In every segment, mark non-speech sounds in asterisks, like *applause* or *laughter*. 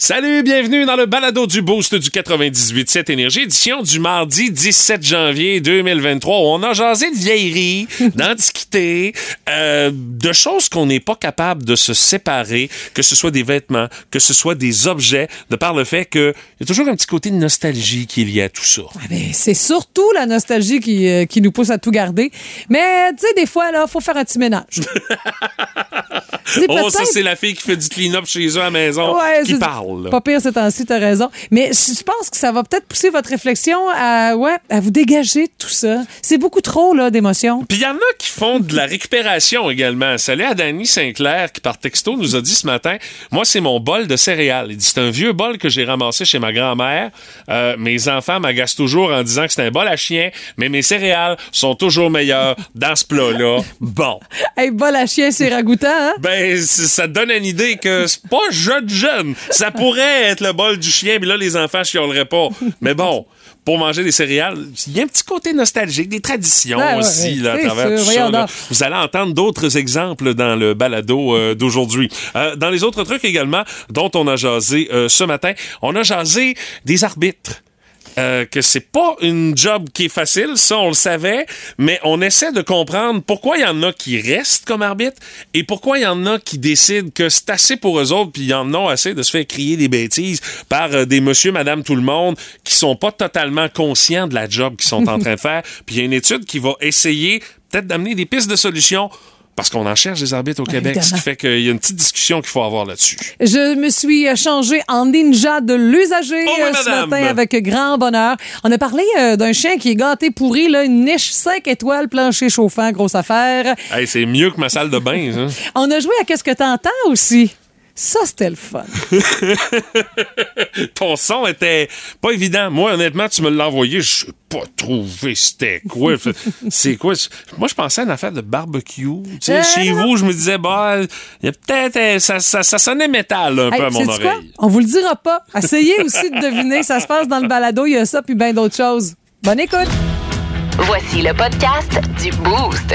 Salut, bienvenue dans le balado du Boost du 98.7 Énergie, édition du mardi 17 janvier 2023, où on a jasé de vieillerie, *laughs* d'antiquité, euh, de choses qu'on n'est pas capable de se séparer, que ce soit des vêtements, que ce soit des objets, de par le fait qu'il y a toujours un petit côté de nostalgie qui est lié à tout ça. Ah ben, c'est surtout la nostalgie qui, euh, qui nous pousse à tout garder. Mais, tu sais, des fois, là, faut faire un petit ménage. *laughs* Oh, ça, c'est la fille qui fait du clean-up chez eux à la maison Ouais, qui c'est parle. là. Pas pire ces temps-ci, t'as raison. Mais je pense que ça va peut-être pousser votre réflexion à, ouais, à vous dégager de tout ça. C'est beaucoup trop, là, d'émotions. Puis il y en a qui font de la récupération également. Salut à Danny Sinclair qui, par texto, nous a dit ce matin Moi, c'est mon bol de céréales. Il dit C'est un vieux bol que j'ai ramassé chez ma grand-mère. Euh, mes enfants m'agacent toujours en disant que c'est un bol à chien, mais mes céréales sont toujours meilleures dans ce plat-là. Bon. *laughs* Hey, bol à chien, c'est ragoûtant, hein? Ben, ça te donne une idée que c'est pas jeune jeune. Ça pourrait être le bol du chien, mais là, les enfants chioleraient pas. Mais bon, pour manger des céréales, il y a un petit côté nostalgique, des traditions ouais, aussi, là, à travers sûr. tout ça. Là. Vous allez entendre d'autres exemples dans le balado euh, d'aujourd'hui. Euh, dans les autres trucs également, dont on a jasé euh, ce matin, on a jasé des arbitres. Euh, que c'est pas une job qui est facile, ça on le savait, mais on essaie de comprendre pourquoi il y en a qui restent comme arbitre et pourquoi il y en a qui décident que c'est assez pour eux autres puis ils en ont assez de se faire crier des bêtises par euh, des monsieur, madame, tout le monde qui sont pas totalement conscients de la job qu'ils sont en *laughs* train de faire. Puis il y a une étude qui va essayer peut-être d'amener des pistes de solutions parce qu'on en cherche des arbitres au Québec, ce qui fait qu'il y a une petite discussion qu'il faut avoir là-dessus. Je me suis changée en ninja de l'usager Oh oui, euh, ce matin avec grand bonheur. On a parlé euh, d'un chien qui est gâté pourri, là, une niche 5 étoiles, plancher chauffant, grosse affaire. Hey, c'est mieux que ma salle de bain, ça. *laughs* On a joué à Qu'est-ce que t'entends aussi? Ça, c'était le fun. *laughs* ton son était pas évident. Moi, honnêtement, tu me l'as envoyé, je sais pas trouvé c'était quoi. *laughs* C'est quoi? Moi, je pensais à une affaire de barbecue. Tu sais, Euh, chez non. vous, je me disais, bah, il y a peut-être, euh, ça, ça, ça sonnait métal un Hey, peu à mon oreille. On vous le dira pas. Essayez aussi de deviner. Ça se passe dans le balado. Il y a ça puis bien d'autres choses. Bonne écoute. Voici le podcast du Boost.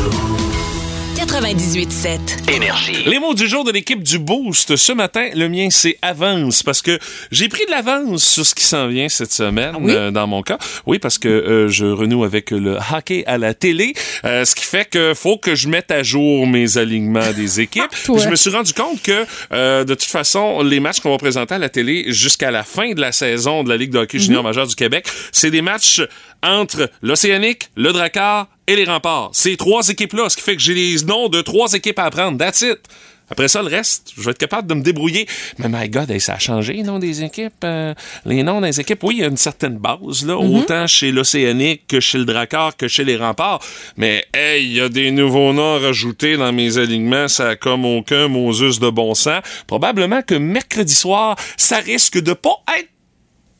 98.7. Énergie. Les mots du jour de l'équipe du Boost. Ce matin, le mien, c'est avance parce que j'ai pris de l'avance sur ce qui s'en vient cette semaine, oui? euh, dans mon cas. Oui, parce que euh, je renoue avec le hockey à la télé, euh, ce qui fait que faut que je mette à jour mes alignements des *laughs* équipes. Puis je me suis rendu compte que, euh, de toute façon, les matchs qu'on va présenter à la télé jusqu'à la fin de la saison de la Ligue de hockey junior majeur du Québec, c'est des matchs entre l'Océanique, le Drakkar et les Remparts. Ces trois équipes-là, ce qui fait que j'ai les noms de trois équipes à apprendre. That's it. Après ça, le reste, je vais être capable de me débrouiller. Mais my God, hey, ça a changé, les noms des équipes. euh, les noms des équipes, oui, il y a une certaine base, là, autant chez l'Océanique que chez le Drakkar que chez les Remparts. Mais, hey, il y a des nouveaux noms rajoutés dans mes alignements, ça a comme aucun Moses de bon sens. Probablement que mercredi soir, ça risque de pas être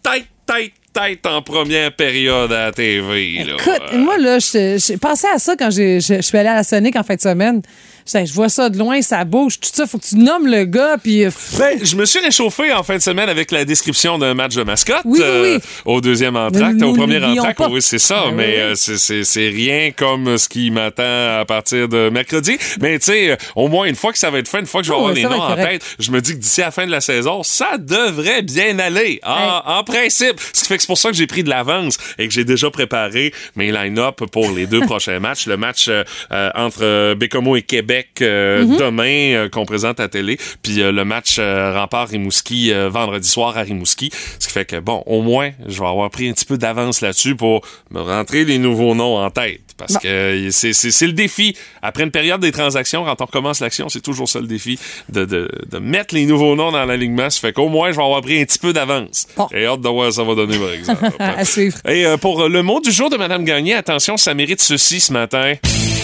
tête, tête, tête en première période à la TV. Là. Écoute, moi, là, je- j'ai pensé à ça quand je je suis allée à la Sonic en fin de semaine. Je vois ça de loin, ça bouge, tout ça. Faut que tu nommes le gars, puis. euh, Ben, je me suis réchauffé en fin de semaine avec la description d'un match de mascotte Oui, oui, oui. au deuxième entracte, au premier entracte. Oui, c'est ça, oui, mais euh, c'est- rien comme ce qui m'attend à partir de mercredi. Mais tu sais, euh, au moins une fois que ça va être fait, une fois que je vais Oh, avoir les noms en tête, je me dis que d'ici la fin de la saison, ça devrait bien aller. En, en principe. Ce qui fait que c'est pour ça que j'ai pris de l'avance et que j'ai déjà préparé mes line-up pour les deux *laughs* prochains matchs. Le match euh, euh, entre euh, Bécomo et Québec euh, Mm-hmm. demain euh, qu'on présente à télé, puis euh, le match Rempart-Rimouski vendredi soir à Rimouski. Ce qui fait que, bon, au moins, je vais avoir pris un petit peu d'avance là-dessus pour me rentrer les nouveaux noms en tête. Parce que c'est- le défi. Après une période des transactions, quand on recommence l'action, c'est toujours ça le défi, de, de, de mettre les nouveaux noms dans l'alignement. Ça fait qu'au moins, je vais avoir pris un petit peu d'avance. Bon. J'ai hâte de voir ça va donner, par *laughs* exemple. À suivre. Et pour le mot du jour de Madame Gagné, attention, ça mérite ceci ce matin.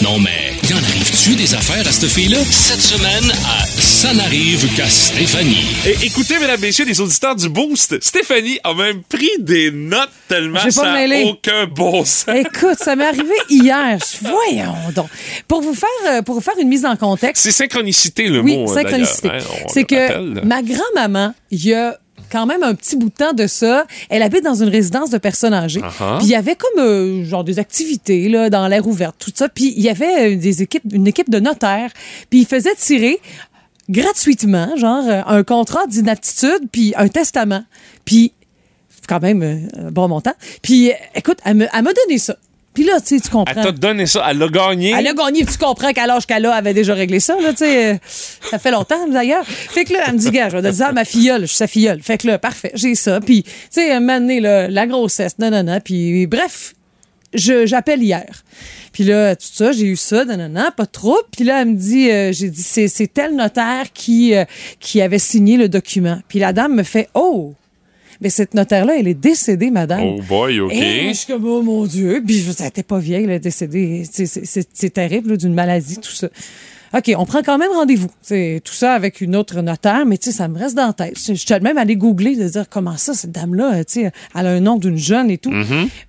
Non, mais y en arrive-tu des affaires à cette fille-là? Cette semaine, à Ça n'arrive qu'à Stéphanie. Et écoutez, mesdames, messieurs, les auditeurs du Boost, Stéphanie a même pris des notes tellement J'ai ça n'a aucun bon sens. Écoute, ça m'est arrivé hier. Voyons donc. Pour vous faire, euh, pour vous faire une mise en contexte. C'est synchronicité, le Oui, mot. euh, synchronicité. d'ailleurs, hein, C'est que rappelle. ma grand-maman, il y a quand même un petit bout de temps de ça. Elle habite dans une résidence de personnes âgées. Uh-huh. Puis il y avait comme euh, genre des activités là, dans l'air ouverte, tout ça. Puis il y avait euh, des équipes, une équipe de notaires. Puis ils faisaient tirer gratuitement, genre euh, un contrat d'inaptitude puis un testament. Puis quand même euh, un bon montant. Puis écoute, elle me- elle m'a donné ça. Puis là, tu sais, tu Elle comprends. t'a donné ça, elle l'a gagné. Elle a gagné, tu comprends qu'à l'âge qu'elle a, elle avait déjà réglé ça, là, tu sais. euh, Ça fait longtemps, *laughs* d'ailleurs. Fait que là, elle me dit, gars, je vais te dire ma filleule, je suis sa filleule. Fait que là, parfait, j'ai ça. Puis, tu sais, un moment donné, là, la grossesse, nanana, puis bref, je- j'appelle hier. Puis là, tout ça, j'ai eu ça, nanana, pas trop. Puis là, elle me dit, euh, j'ai dit, c'est, c'est tel notaire qui, euh, qui avait signé le document. Puis la dame me fait, oh, mais cette notaire-là, elle est décédée, madame. Oh boy, OK. Et je suis comme, oh mon Dieu. Puis, je- elle était pas vieille, elle est décédée. C'est- terrible, d'une maladie, tout ça. OK, on prend quand même rendez-vous. C'est tout ça avec une autre notaire, mais tu sais, ça me reste dans la tête. Je suis même allée googler de dire comment ça, cette dame-là, euh, tu sais, elle a un nom d'une jeune et tout.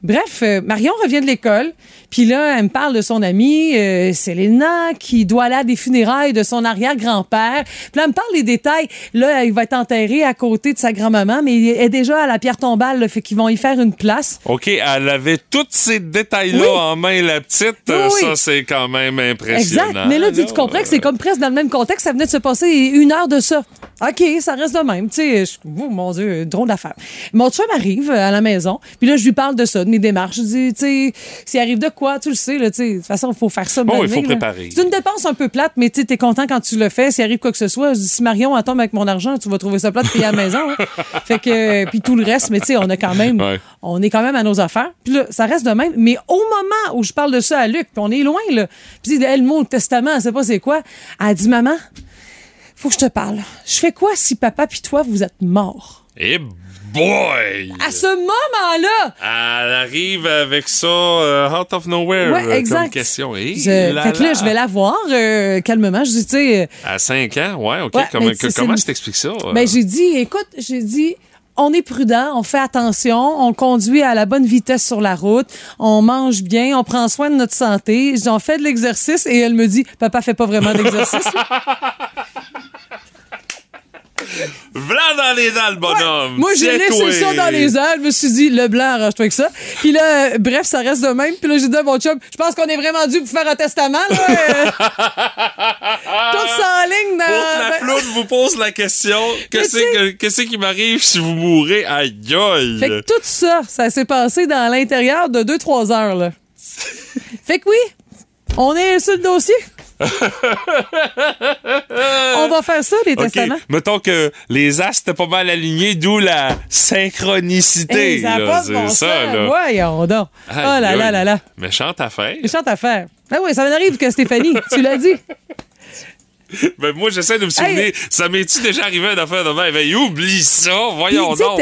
Bref, euh, Marion revient de l'école, puis là, elle me parle de son amie, euh, Selena, qui doit aller à des funérailles de son arrière-grand-père. Puis là, elle me parle des détails. Là, il va être enterré à côté de sa grand-maman, mais il est déjà à la pierre tombale, là, fait qu'ils vont y faire une place. OK, elle avait tous ces détails-là Oui. en main, la petite. Oui, oui. Ça, c'est quand même impressionnant. Exact. Mais là, tu, comprends que c'est comme presque dans le même contexte. Ça venait de se passer une heure de ça. OK, ça reste de même. Tu sais, je- oh, mon Dieu, drôle d'affaire. Mon chum arrive à la maison, puis là, je lui parle de ça, de mes démarches. Je dis, tu sais, s'il arrive de quoi, tu le sais, là, tu sais, de toute façon, il faut faire ça. Bon, mener, il faut là. préparer. C'est une dépense un peu plate, mais tu es content quand tu le fais. S'il arrive quoi que ce soit, je dis, si Marion tombe avec mon argent, tu vas trouver ça plate de payer à la maison. hein. *laughs* fait que, puis tout le reste, mais tu sais, on a quand même, Ouais. on est quand même à nos affaires. Puis là, ça reste de même. Mais au moment où je parle de ça à Luc, puis on est loin, là, puis elle, le mot testament, sait pas c'est quoi, elle dit, maman, faut que je te parle. Je fais quoi si papa puis toi, vous êtes morts? Eh boy! À ce moment-là, Elle arrive avec ça euh, out of nowhere Ouais, euh, exact. comme question. Eh je, là fait que là, je vais la voir euh, calmement. Je dis, tu sais, euh, À 5 ans, ouais, OK. Ouais, comment tu comment t'expliques ça? Ben, j'ai dit, écoute, j'ai dit, on est prudent, on fait attention, on conduit à la bonne vitesse sur la route, on mange bien, on prend soin de notre santé. J'en fais de l'exercice et elle me dit, papa fait pas vraiment d'exercice. *laughs* là. Blanc dans les dents, le bonhomme! Moi, j'ai laissé ça dans les airs. Je me suis dit, le blanc, arrange-toi avec ça. Puis là, bref, ça reste de même. Puis là, j'ai dit à mon chum, je pense qu'on est vraiment dû pour faire un testament, là. *laughs* Tout ça en ligne dans. Pour que la ben- flotte vous pose la question, qu'est-ce *laughs* que- qui m'arrive si vous mourrez? Aïe, aïe! Fait que tout ça, ça s'est passé dans l'intérieur de 2-3 heures, là. *laughs* fait que oui, on est sur le dossier. *laughs* on va faire ça, les testaments. mettons que les astres étaient pas mal alignés, d'où la synchronicité. Hey, là, de c'est ça, là. Voyons donc. Oh Aïe, là là aïe. là là. Méchante affaire. Méchante affaire. Ah oui, ça m'arrive que Stéphanie, *laughs* tu l'as dit. Ben, moi, j'essaie de me souvenir. Ça m'est-tu déjà arrivé une affaire de même? Ben, oublie ça, voyons donc.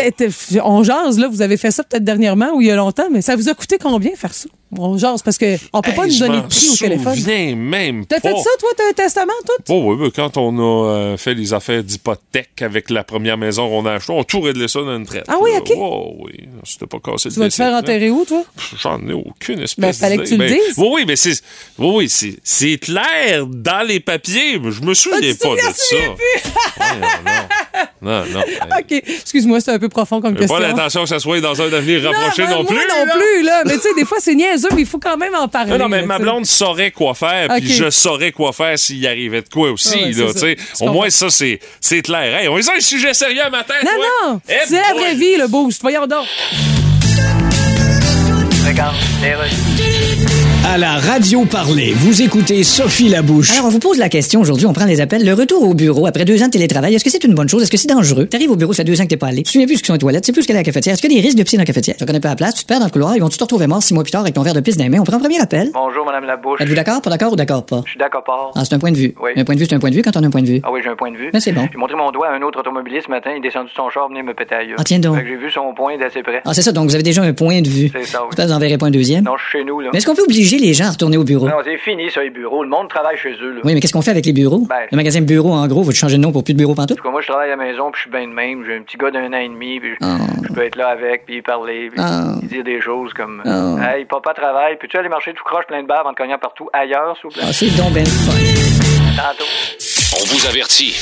on jase, là, vous avez fait ça peut-être dernièrement ou il y a longtemps, mais ça vous a coûté combien faire ça? On jase parce qu'on peut pas nous donner de prix au téléphone. même T'as fait ça, toi, t'as un testament, tout? Oh, oui, oui, quand on a euh, fait les affaires d'hypothèque avec la première maison qu'on a achetée, on a tout réglé ça dans une traite. Ah oui. OK. Oh, oui, c'était pas cassé Tu vas te faire enterrer où, toi? J'en ai aucune espèce Ben, fallait que tu le d'idée. dises. Oui, oui, mais c'est, oui, oui, c'est, clair dans les papiers, mais je me souviens Ah, pas de ça. Ouais, non, *laughs* non, non. hey. *laughs* OK. Excuse-moi, c'est un peu profond comme question. pas l'intention que ça soit dans un avenir rapproché ben, non, moi plus. non là. plus, là. Mais tu sais, des fois, c'est niaiseux, mais il faut quand même en parler. Non, non, mais là, ma blonde saurait quoi faire, puis je saurais quoi faire s'il y arrivait de quoi aussi, Ah ouais, là, tu Au moins, ça, c'est, c'est clair. Hey, on est sur un sujet sérieux un matin, Non, toi? non. Eh c'est la vraie vie, le boost. Voyons donc. À la radio parler, vous écoutez Sophie Labouche. Alors, on vous pose la question aujourd'hui, on prend des appels. Le retour au bureau après deux ans de télétravail, est-ce que c'est une bonne chose? Est-ce que c'est dangereux? T'arrives au bureau, ça fait deux ans que t'es pas allé. Tu souviens plus ce que sont les toilettes, tu sais plus ce qu'est la cafetière. Est-ce qu'il y a des risques de piscine dans la cafetière? Tu connais pas la place, tu te perds dans le couloir, ils vont te retrouver mort six mois plus tard avec ton verre de pisse dans les mains? On prend un premier appel. Bonjour, Madame Labouche. Êtes-vous d'accord, pas d'accord ou d'accord pas? Je suis d'accord, pas. Ah, c'est un point de vue. Oui. Un point de vue, c'est un point de vue quand on a un point de vue. Ah oui, j'ai un point de vue. Mais c'est bon. J'ai montré mon doigt à un autre automobiliste ce matin, il est descendu de son char, venir me péter ailleurs. Ah, tiens donc. J'ai vu son point d'assez près. Ah, c'est ça, donc vous avez déjà un point de vue. C'est ça, oui. Vous en verrez pas un deuxième. Non, je suis chez nous, là. Mais est-ce qu'on peut obliger les gens à retourner au bureau? Non, c'est fini, ça, les bureaux. Le monde travaille chez eux, là. Oui, mais qu'est-ce qu'on fait avec les bureaux? Ben- Le magasin bureau, en gros, vous changer de nom pour plus de bureau pantoute? En tout cas, moi, je travaille à la maison, puis je suis bien de même. J'ai un petit gars d'un an et demi, puis je- Ah. je peux être là avec, puis parler, puis Ah. dire des choses comme Ah. Hey, papa travaille, peux-tu aller marcher tout croche plein de bave en te cognant partout ailleurs, s'il vous plaît? Ah, c'est donc ben fun. Tantôt. On vous avertit.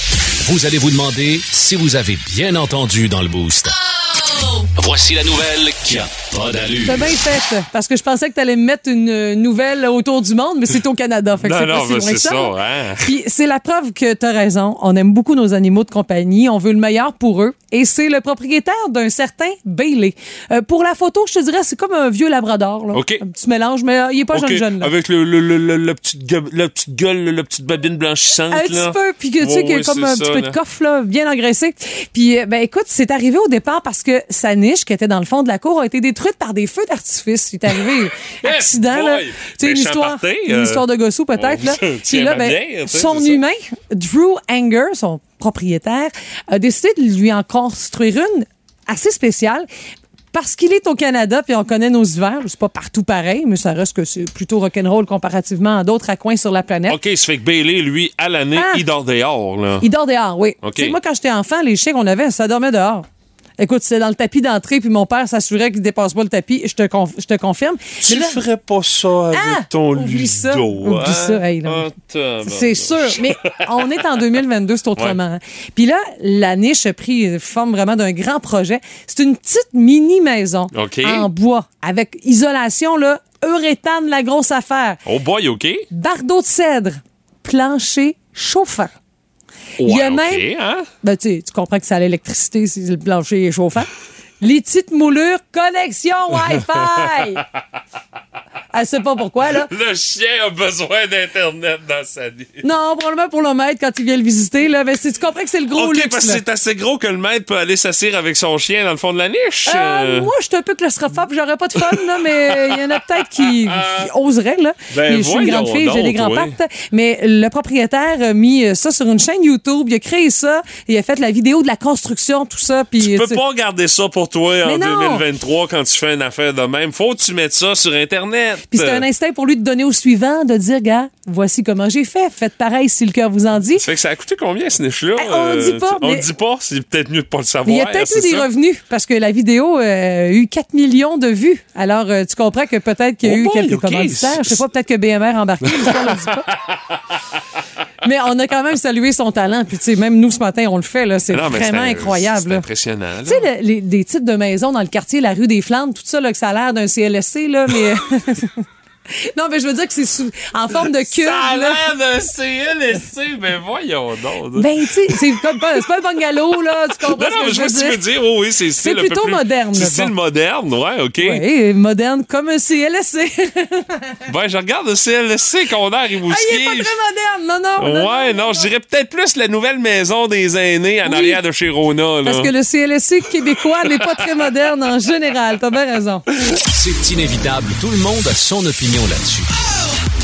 Vous allez vous demander si vous avez bien entendu dans le boost. Voici la nouvelle qui a pas d'allure. C'est bien fait, parce que je pensais que tu allais me mettre une euh, nouvelle autour du monde, mais c'est au Canada. Fait que Non, c'est non, pas si mais loin que c'est ça. ça, hein. Puis c'est la preuve que tu as raison. On aime beaucoup nos animaux de compagnie. On veut le meilleur pour eux. Et c'est le propriétaire d'un certain Bailey. Euh, pour la photo, je te dirais, c'est comme un vieux labrador. Là. OK. Un petit mélange, mais euh, il est pas OK, jeune jeune. Là. Avec le, le, le, le- la, petite gueule, la petite gueule, la petite babine blanchissante. Un là. petit peu, puis que tu sais, y a ouais, comme un ça, petit peu là. de coffre, là, bien engraissé. Puis, euh, ben écoute, c'est arrivé au départ parce que sa niche, qui était dans le fond de la cour, a été détruite par des feux d'artifice. C'est arrivé *laughs* accident, là. Tu sais, une histoire, une euh, histoire de gossou, peut-être, là. Puis là, ben, bien, son humain, Drew Anger, son propriétaire, a décidé de lui en construire une assez spéciale. Parce qu'il est au Canada, puis on connaît nos hivers, c'est pas partout pareil, mais ça reste que c'est plutôt rock'n'roll comparativement à d'autres coins sur la planète. OK, ça fait que Bailey, lui, à l'année, Ah! il dort dehors, là. Il dort dehors, oui. OK. Tu sais, moi, quand j'étais enfant, les chiens qu'on avait, ça dormait dehors. Écoute, c'était dans le tapis d'entrée, puis mon père s'assurait qu'il dépasse pas le tapis. Je te, conf- je te confirme. Tu là- ferais pas ça avec Ah! ton Oublie ça. Oublie hein? ça, hey. Ah. C'est sûr, mais on est en 2022, c'est autrement. hein. Puis là, la niche a pris forme vraiment d'un grand projet. C'est une petite mini maison OK. en bois avec isolation là, uréthane la grosse affaire, Oh boy, OK. bardeau de cèdre, plancher chauffant. Il y a même hein? ben, tu comprends que c'est à l'électricité si le plancher est chauffant. Les petites moulures, connexion Wi-Fi. *laughs* Elle sait pas pourquoi, là. Le chien a besoin d'Internet dans sa vie. Non, probablement pour le maître quand il vient le visiter, là. Mais tu comprends que c'est le gros OK, luxe, parce que là. c'est assez gros que le maître peut aller s'asseoir avec son chien dans le fond de la niche. Euh, euh. moi, je suis un peu claustrophobe, j'aurais pas de fun, là, mais il y en a peut-être qui, *laughs* qui oseraient, là. Ben, je suis une grande fille, j'ai des grands oui. pattes. Mais le propriétaire a mis ça sur une chaîne YouTube, il a créé ça, il a fait la vidéo de la construction, tout ça. Puis, Tu peux pas garder ça pour toi en Mais non. 2023 quand tu fais une affaire de même. Faut que tu mettes ça sur Internet. Puis c'est un instinct pour lui de donner au suivant, de dire, gars, voici comment j'ai fait. Faites pareil si le cœur vous en dit. Ça fait que ça a coûté combien ce niche-là? Eh, on dit pas, On mais- dit pas, c'est peut-être mieux de pas le savoir. Il y a peut-être c'est eu des revenus parce que la vidéo euh, a eu 4 millions de vues. Alors, euh, tu comprends que peut-être qu'il y a Oh eu quelques commanditaires. Je sais pas, peut-être que BMR a embarqué, *laughs* on le dit pas. *laughs* Mais on a quand même salué son talent. Puis, tu sais, même nous, ce matin, on le fait. là. C'est vraiment incroyable. C'est impressionnant. Tu sais, le- les, des titres de maisons dans le quartier, la rue des Flandres, tout ça, là, que ça a l'air d'un CLSC, là, mais. *laughs* *laughs* non, mais je veux dire que c'est sous- en forme de cube. Ça a là. l'air d'un CLSC, mais voyons donc. Ben, tu sais, c'est comme pas, c'est pas un bungalow, là. Tu *laughs* comprends non, ce non, que mais je veux vois ce que tu veux dire? dire. Oh, oui, c'est C'est style un peu plutôt plus- moderne, C'est bon. style moderne, ouais, OK. Oui, moderne comme un CLSC. *laughs* Ben, je regarde le CLSC qu'on a à Ah, Rimouski. il est pas très moderne, non, non. non, Ouais, non, je dirais peut-être plus la nouvelle maison des aînés en Oui. arrière de chez Rona. Là. Parce que le CLSC québécois n'est pas très moderne en général. T'as bien raison. C'est inévitable, tout le monde a son opinion là-dessus.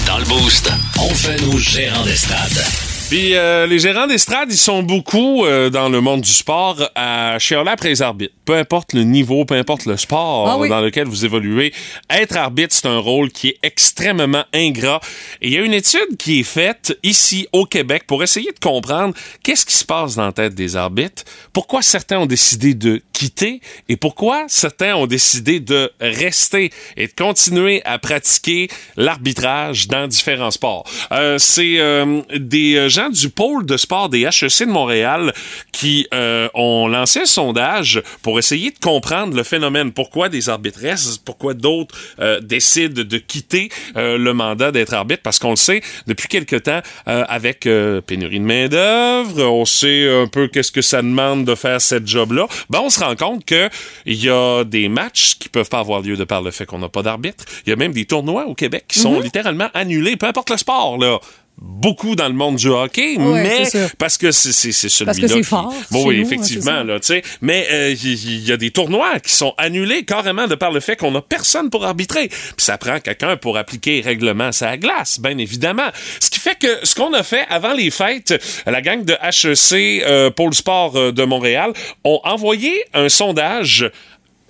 Dans le boost, on fait nos gérants d'estrade. Puis euh, les gérants d'estrade, ils sont beaucoup euh, dans le monde du sport à chialer après les arbitres. Peu importe le niveau, peu importe le sport Ah oui. dans lequel vous évoluez, être arbitre, c'est un rôle qui est extrêmement ingrat. Et il y a une étude qui est faite ici au Québec pour essayer de comprendre qu'est-ce qui se passe dans la tête des arbitres, pourquoi certains ont décidé de quitter et pourquoi certains ont décidé de rester et de continuer à pratiquer l'arbitrage dans différents sports. Euh, c'est euh, des euh, gens du pôle de sport des HEC de Montréal qui euh, ont lancé un sondage pour essayer de comprendre le phénomène. Pourquoi des arbitres restent, pourquoi d'autres euh, décident de quitter euh, le mandat d'être arbitre, parce qu'on le sait depuis quelque temps avec pénurie de main d'œuvre, on sait un peu qu'est-ce que ça demande de faire cette job-là. Ben on se rend compte que il y a des matchs qui peuvent pas avoir lieu de par le fait qu'on n'a pas d'arbitre. Il y a même des tournois au Québec qui sont littéralement annulés, peu importe le sport là. Beaucoup dans le monde du hockey, Ouais, mais parce que c'est celui-là. Parce que c'est qui- fort Bon, oui, nous, effectivement, là, tu sais. Mais euh, il y, il y a des tournois qui sont annulés carrément de par le fait qu'on n'a personne pour arbitrer. Puis ça prend quelqu'un pour appliquer les règlements à la glace, bien évidemment. Ce qui fait que ce qu'on a fait avant les fêtes, la gang de HEC euh, Pôle Sport euh, de Montréal ont envoyé un sondage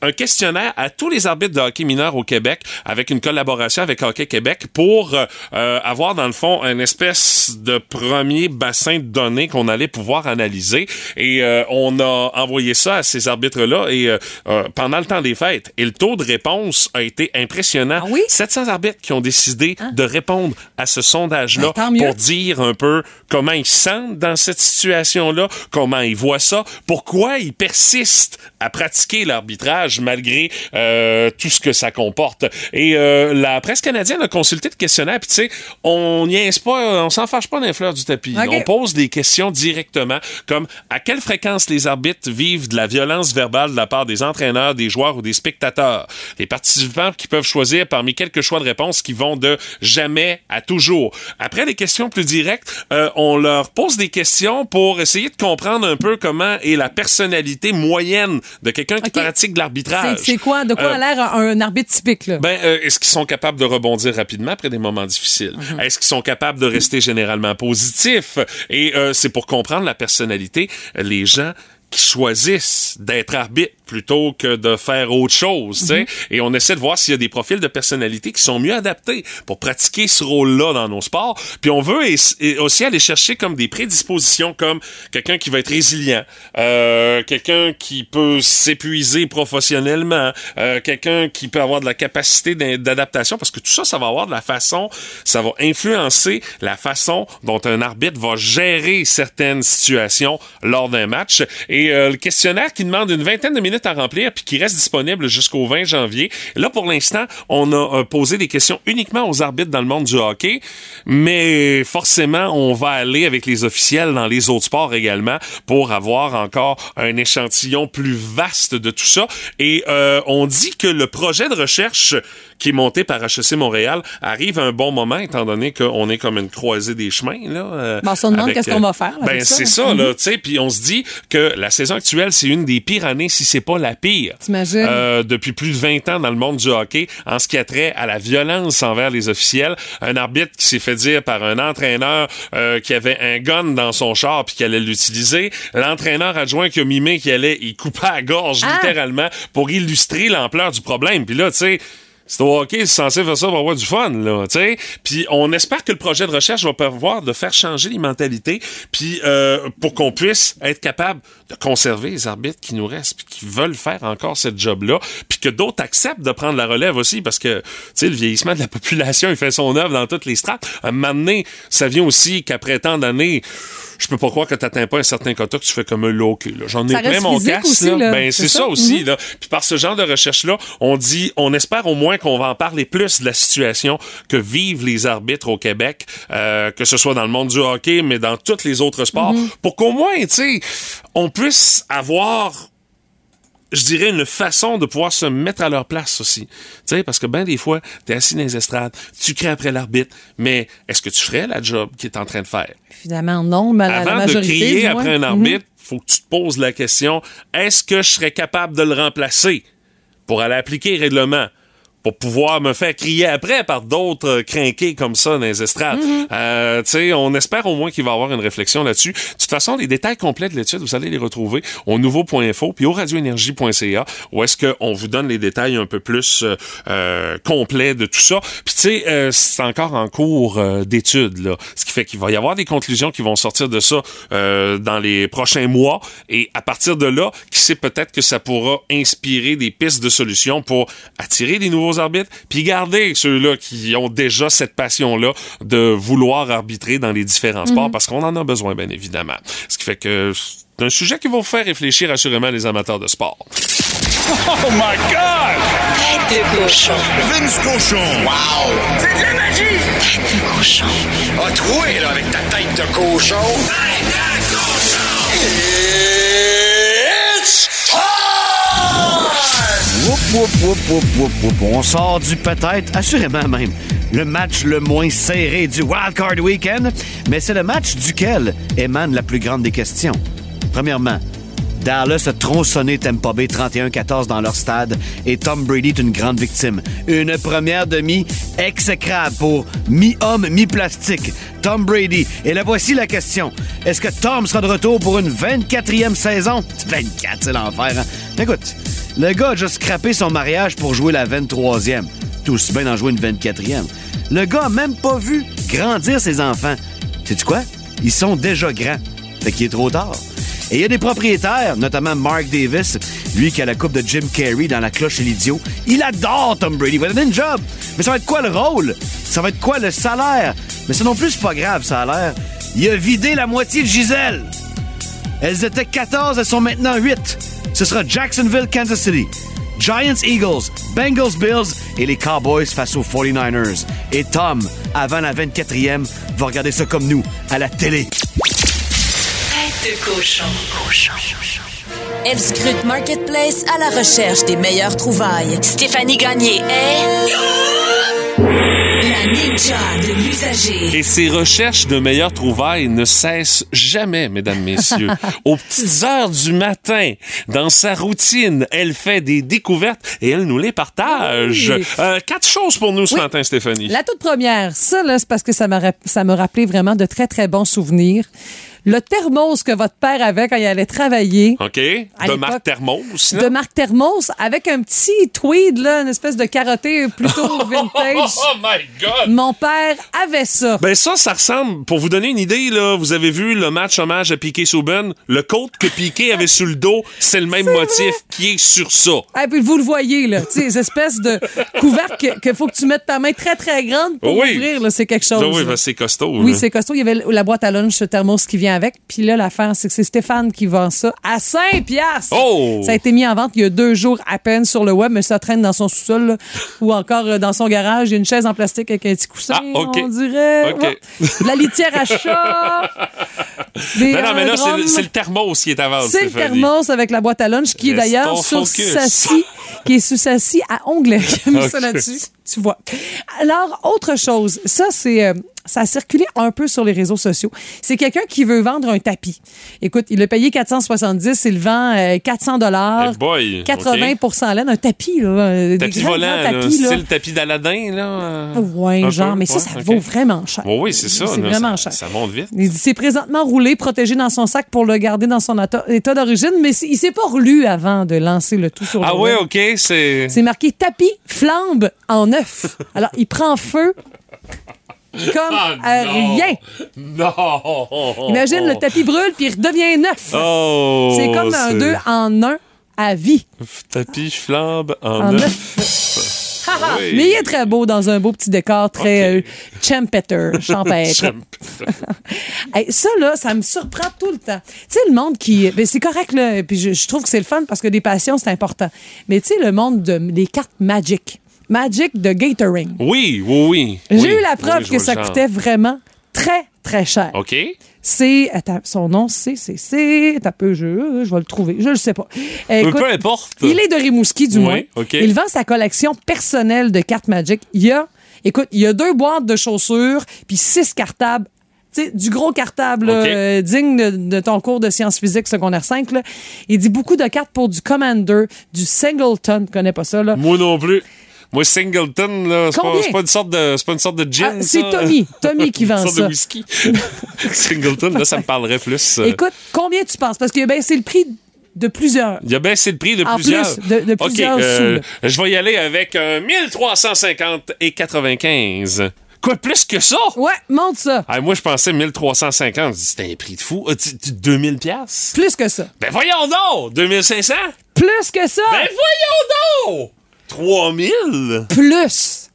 un questionnaire à tous les arbitres de hockey mineur au Québec avec une collaboration avec Hockey Québec pour euh, avoir dans le fond un espèce de premier bassin de données qu'on allait pouvoir analyser et euh, on a envoyé ça à ces arbitres-là et euh, euh, pendant le temps des fêtes et le taux de réponse a été impressionnant. Ah oui? 700 arbitres qui ont décidé de répondre à ce sondage-là Ben, tant mieux. pour dire un peu comment ils se sentent dans cette situation-là, comment ils voient ça, pourquoi ils persistent à pratiquer l'arbitrage malgré euh, tout ce que ça comporte. Et euh, la presse canadienne a consulté le questionnaire, puis tu sais, on niaise pas, on s'en fâche pas d'un fleur du tapis. On pose des questions directement, comme à quelle fréquence les arbitres vivent de la violence verbale de la part des entraîneurs, des joueurs ou des spectateurs? Les participants qui peuvent choisir parmi quelques choix de réponse qui vont de jamais à toujours. Après les questions plus directes, euh, on leur pose des questions pour essayer de comprendre un peu comment est la personnalité moyenne de quelqu'un qui pratique de l'arbitrage. C'est c'est quoi? De quoi Euh, a l'air un, un arbitre typique, là? ben, euh, est-ce qu'ils sont capables de rebondir rapidement après des moments difficiles? Mhm. Est-ce qu'ils sont capables de rester généralement positifs? Et euh, c'est pour comprendre la personnalité, les gens qui choisissent d'être arbitre plutôt que de faire autre chose, sais. Mhm. Et on essaie de voir s'il y a des profils de personnalité qui sont mieux adaptés pour pratiquer ce rôle-là dans nos sports. Puis on veut aussi aller chercher comme des prédispositions comme quelqu'un qui va être résilient, euh, quelqu'un qui peut s'épuiser professionnellement, euh, quelqu'un qui peut avoir de la capacité d'adaptation parce que tout ça, ça va avoir de la façon, ça va influencer la façon dont un arbitre va gérer certaines situations lors d'un match. Et euh, le questionnaire qui demande une vingtaine de minutes à remplir puis qui reste disponible jusqu'au 20 janvier. Là, pour l'instant, on a euh, posé des questions uniquement aux arbitres dans le monde du hockey, mais forcément, on va aller avec les officiels dans les autres sports également pour avoir encore un échantillon plus vaste de tout ça. Et euh, on dit que le projet de recherche qui est monté par HEC Montréal arrive à un bon moment, étant donné qu'on est comme une croisée des chemins. Là, euh, Ben, on se demande qu'est-ce qu'on va faire Ben, ça. c'est ça, là, tu sais. Puis on se dit que la saison actuelle, c'est une des pires années, si c'est pas la pire. T'imagines? Euh, depuis plus de 20 ans dans le monde du hockey, en ce qui a trait à la violence envers les officiels. Un arbitre qui s'est fait dire par un entraîneur euh, qui avait un gun dans son char puis qui allait l'utiliser. L'entraîneur adjoint qui a mimé qui allait y couper à gorge, Ah! littéralement, pour illustrer l'ampleur du problème. Puis là, tu sais... C'est au hockey, c'est censé faire ça pour avoir du fun, là, tu sais. Puis on espère que le projet de recherche va pervoir de faire changer les mentalités, puis euh, pour qu'on puisse être capable de conserver les arbitres qui nous restent, puis qui veulent faire encore cette job-là, puis que d'autres acceptent de prendre la relève aussi, parce que, tu sais, le vieillissement de la *laughs* population, il fait son œuvre dans toutes les strates. Un moment donné, ça vient aussi qu'après tant d'années, je peux pas croire que t'atteins pas un certain quota que tu fais comme un low là. J'en ai plein mon là. là. Ben, C'est ça aussi, Mhm. là. Puis par ce genre de recherche-là, on dit, on espère au moins qu'on va en parler plus de la situation que vivent les arbitres au Québec, euh, que ce soit dans le monde du hockey, mais dans tous les autres sports, Mhm. pour qu'au moins, tu sais, on puisse avoir je dirais, une façon de pouvoir se mettre à leur place aussi. Tu sais, parce que ben des fois, t'es assis dans les estrades, tu cries après l'arbitre, mais est-ce que tu ferais la job qu'il est en train de faire? Évidemment, non, mais la, la Avant de majorité. crier après un Mhm. arbitre, faut que tu te poses la question, est-ce que je serais capable de le remplacer pour aller appliquer le règlement? Pour pouvoir me faire crier après par d'autres crinqués comme ça dans les estrades. Mhm. Euh, tu sais, on espère au moins qu'il va y avoir une réflexion là-dessus. De toute façon, les détails complets de l'étude, vous allez les retrouver au nouveau.info puis au radioénergie.ca où est-ce qu'on vous donne les détails un peu plus euh, euh, complets de tout ça. Puis tu sais, euh, c'est encore en cours euh, d'étude, là. Ce qui fait qu'il va y avoir des conclusions qui vont sortir de ça euh, dans les prochains mois. Et à partir de là, qui sait peut-être que ça pourra inspirer des pistes de solutions pour attirer des nouveaux arbitres, puis garder ceux-là qui ont déjà cette passion-là de vouloir arbitrer dans les différents sports, parce qu'on en a besoin, bien évidemment. Ce qui fait que c'est un sujet qui va vous faire réfléchir assurément les amateurs de sport. Oh my God! Tête de cochon. Vince Cochon! Wow! C'est de la magie! Tête de cochon. A troué, là, avec ta tête de cochon! Tête de cochon! On sort du peut-être, assurément même, le match le moins serré du Wild Card Weekend, mais c'est le match duquel émane la plus grande des questions. Premièrement, Dallas a tronçonné Tampa Bay 31-14 dans leur stade et Tom Brady est une grande victime. Une première demi exécrable pour mi-homme, mi-plastique. Tom Brady. Et là, voici la question. Est-ce que Tom sera de retour pour une 24e saison? 24, c'est l'enfer, hein? Écoute, Le gars a juste scrappé son mariage pour jouer la 23e. Tout aussi bien d'en jouer une 24e. Le gars a même pas vu grandir ses enfants. Sais-tu quoi? Ils sont déjà grands. Fait qu'il est trop tard. Et il y a des propriétaires, notamment Mark Davis, lui qui a la coupe de Jim Carrey dans La cloche et l'idiot. Il adore Tom Brady. Il va donner une job. Mais ça va être quoi le rôle? Ça va être quoi le salaire? Mais ça non plus, c'est pas grave, ça a l'air. Il a vidé la moitié de Gisèle. Elles étaient 14, elles sont maintenant 8. Ce sera Jacksonville, Kansas City. Giants, Eagles, Bengals, Bills et les Cowboys face aux 49ers. Et Tom, avant la 24e, va regarder ça comme nous, à la télé. Tête de cochon. Elle scrute Marketplace à la recherche des meilleures trouvailles. Stéphanie Gagné est... La ninja de l'usager. Et ses recherches de meilleures trouvailles ne cessent jamais, mesdames, messieurs. *laughs* Aux petites heures du matin, dans sa routine, elle fait des découvertes et elle nous les partage. Oui. Euh, quatre choses pour nous ce Oui. matin, Stéphanie. La toute première, ça, c'est parce que ça m'a rap- ça me rappelait vraiment de très, très bons souvenirs. Le thermos que votre père avait quand il allait travailler. OK? De Marc Thermos. De Marc Thermos avec un petit tweed, là, une espèce de carotté plutôt *laughs* vintage. Oh my God! Mon père avait ça. Ben ça, ça ressemble, pour vous donner une idée, là, vous avez vu le match hommage à Piqué Souben, le coat que Piqué avait sur le dos, c'est le même motif qui est sur ça. Ah, puis vous le voyez, là, tu sais, ces espèces de couvercles que, que faut que tu mettes ta main très, très grande pour Oui. ouvrir, là, c'est quelque chose. Ah oui, ben, c'est costaud. Oui, c'est costaud. Il y avait la boîte à lunch thermos qui vient avec. Puis là, l'affaire, c'est que c'est Stéphane qui vend ça à 5 piastres. Oh! Ça a été mis en vente il y a deux jours à peine sur le web, mais ça traîne dans son sous-sol là, ou encore euh, dans son garage. Il y a une chaise en plastique avec un petit coussin, Ah, on dirait. Ouais. De la litière à chat. *laughs* Des, Non, non, mais là, c'est le- drums. c'est le thermos qui est à vendre, C'est le thermos avec la boîte à lunch qui est d'ailleurs sur sa scie, qui est sur sa scie à onglet. A mis *laughs* ça là-dessus. Tu vois. Alors, autre chose. Ça, c'est, euh, ça a circulé un peu sur les réseaux sociaux. C'est quelqu'un qui veut vendre un tapis. Écoute, il a payé 470, il le vend euh, 400 dollars. Eh boy, 80 OK. laine, un tapis, là. euh, Tapis volant, tapis, là. style tapis d'Aladin, là. euh, Ouais, un genre, peu, mais ça, ça vaut vraiment cher. Oui, oui, c'est ça. C'est vraiment ça, cher. Ça monte vite. Il dit, c'est présentement roulé, protégé dans son sac pour le garder dans son état d'origine, mais il s'est pas relu avant de lancer le tout sur Ah le ouais, web. OK, c'est... C'est marqué tapis flambe en neuf. Alors, il prend feu comme Ah, à non. rien. Non! Imagine, le tapis brûle puis il redevient neuf. Oh! c'est comme un deux en un à vie. Tapis flambe en, En neuf. Oui. Mais il est très beau dans un beau petit décor très Ok. euh, champeter, champêtre. *laughs* *laughs* Hey, ça, là, ça me surprend tout le temps. Tu sais, le monde qui. Ben, c'est correct, là. Puis je, je trouve que c'est le fun parce que des passions, c'est important. Mais tu sais, le monde de, des cartes Magic. Magic de Gathering. Oui, oui, oui. J'ai Oui. eu la preuve Oui, que ça coûtait vraiment très, très cher. OK. C'est. son nom, c'est. C'est. C'est. T'as peu, je, je vais le trouver. Je le sais pas. Écoute, peu importe. il est de Rimouski, du Oui, moins. OK. Il vend sa collection personnelle de cartes Magic. Il y a. Écoute, il y a deux boîtes de chaussures, puis six cartables. Tu sais, du gros cartable là, euh, digne de, de ton cours de sciences physiques secondaire 5. Là. Il dit beaucoup de cartes pour du Commander, du Singleton, connais pas ça. Là. Moi non plus. Moi, Singleton, là, c'est pas, c'est pas une sorte de, c'est pas une sorte de gin. Ah, c'est ça? Tommy. Tommy qui *laughs* vend Une sorte ça. de whisky. *laughs* Singleton, là, ça me parlerait plus. euh, Écoute, combien tu penses? Parce que ben, c'est le prix de plusieurs. Il a baissé le prix de En plusieurs. plus, de- de plusieurs OK, euh, sous, je vais y aller avec un 1350 et 95. Quoi, plus que ça? Ouais, monte ça. Ah, moi, je pensais 1350. Je dis, C'était un prix de fou. Ah, tu- tu- 2000 pièces. Plus que ça. Ben voyons donc! 2500? Plus que ça. Ben voyons donc! 3000? Plus.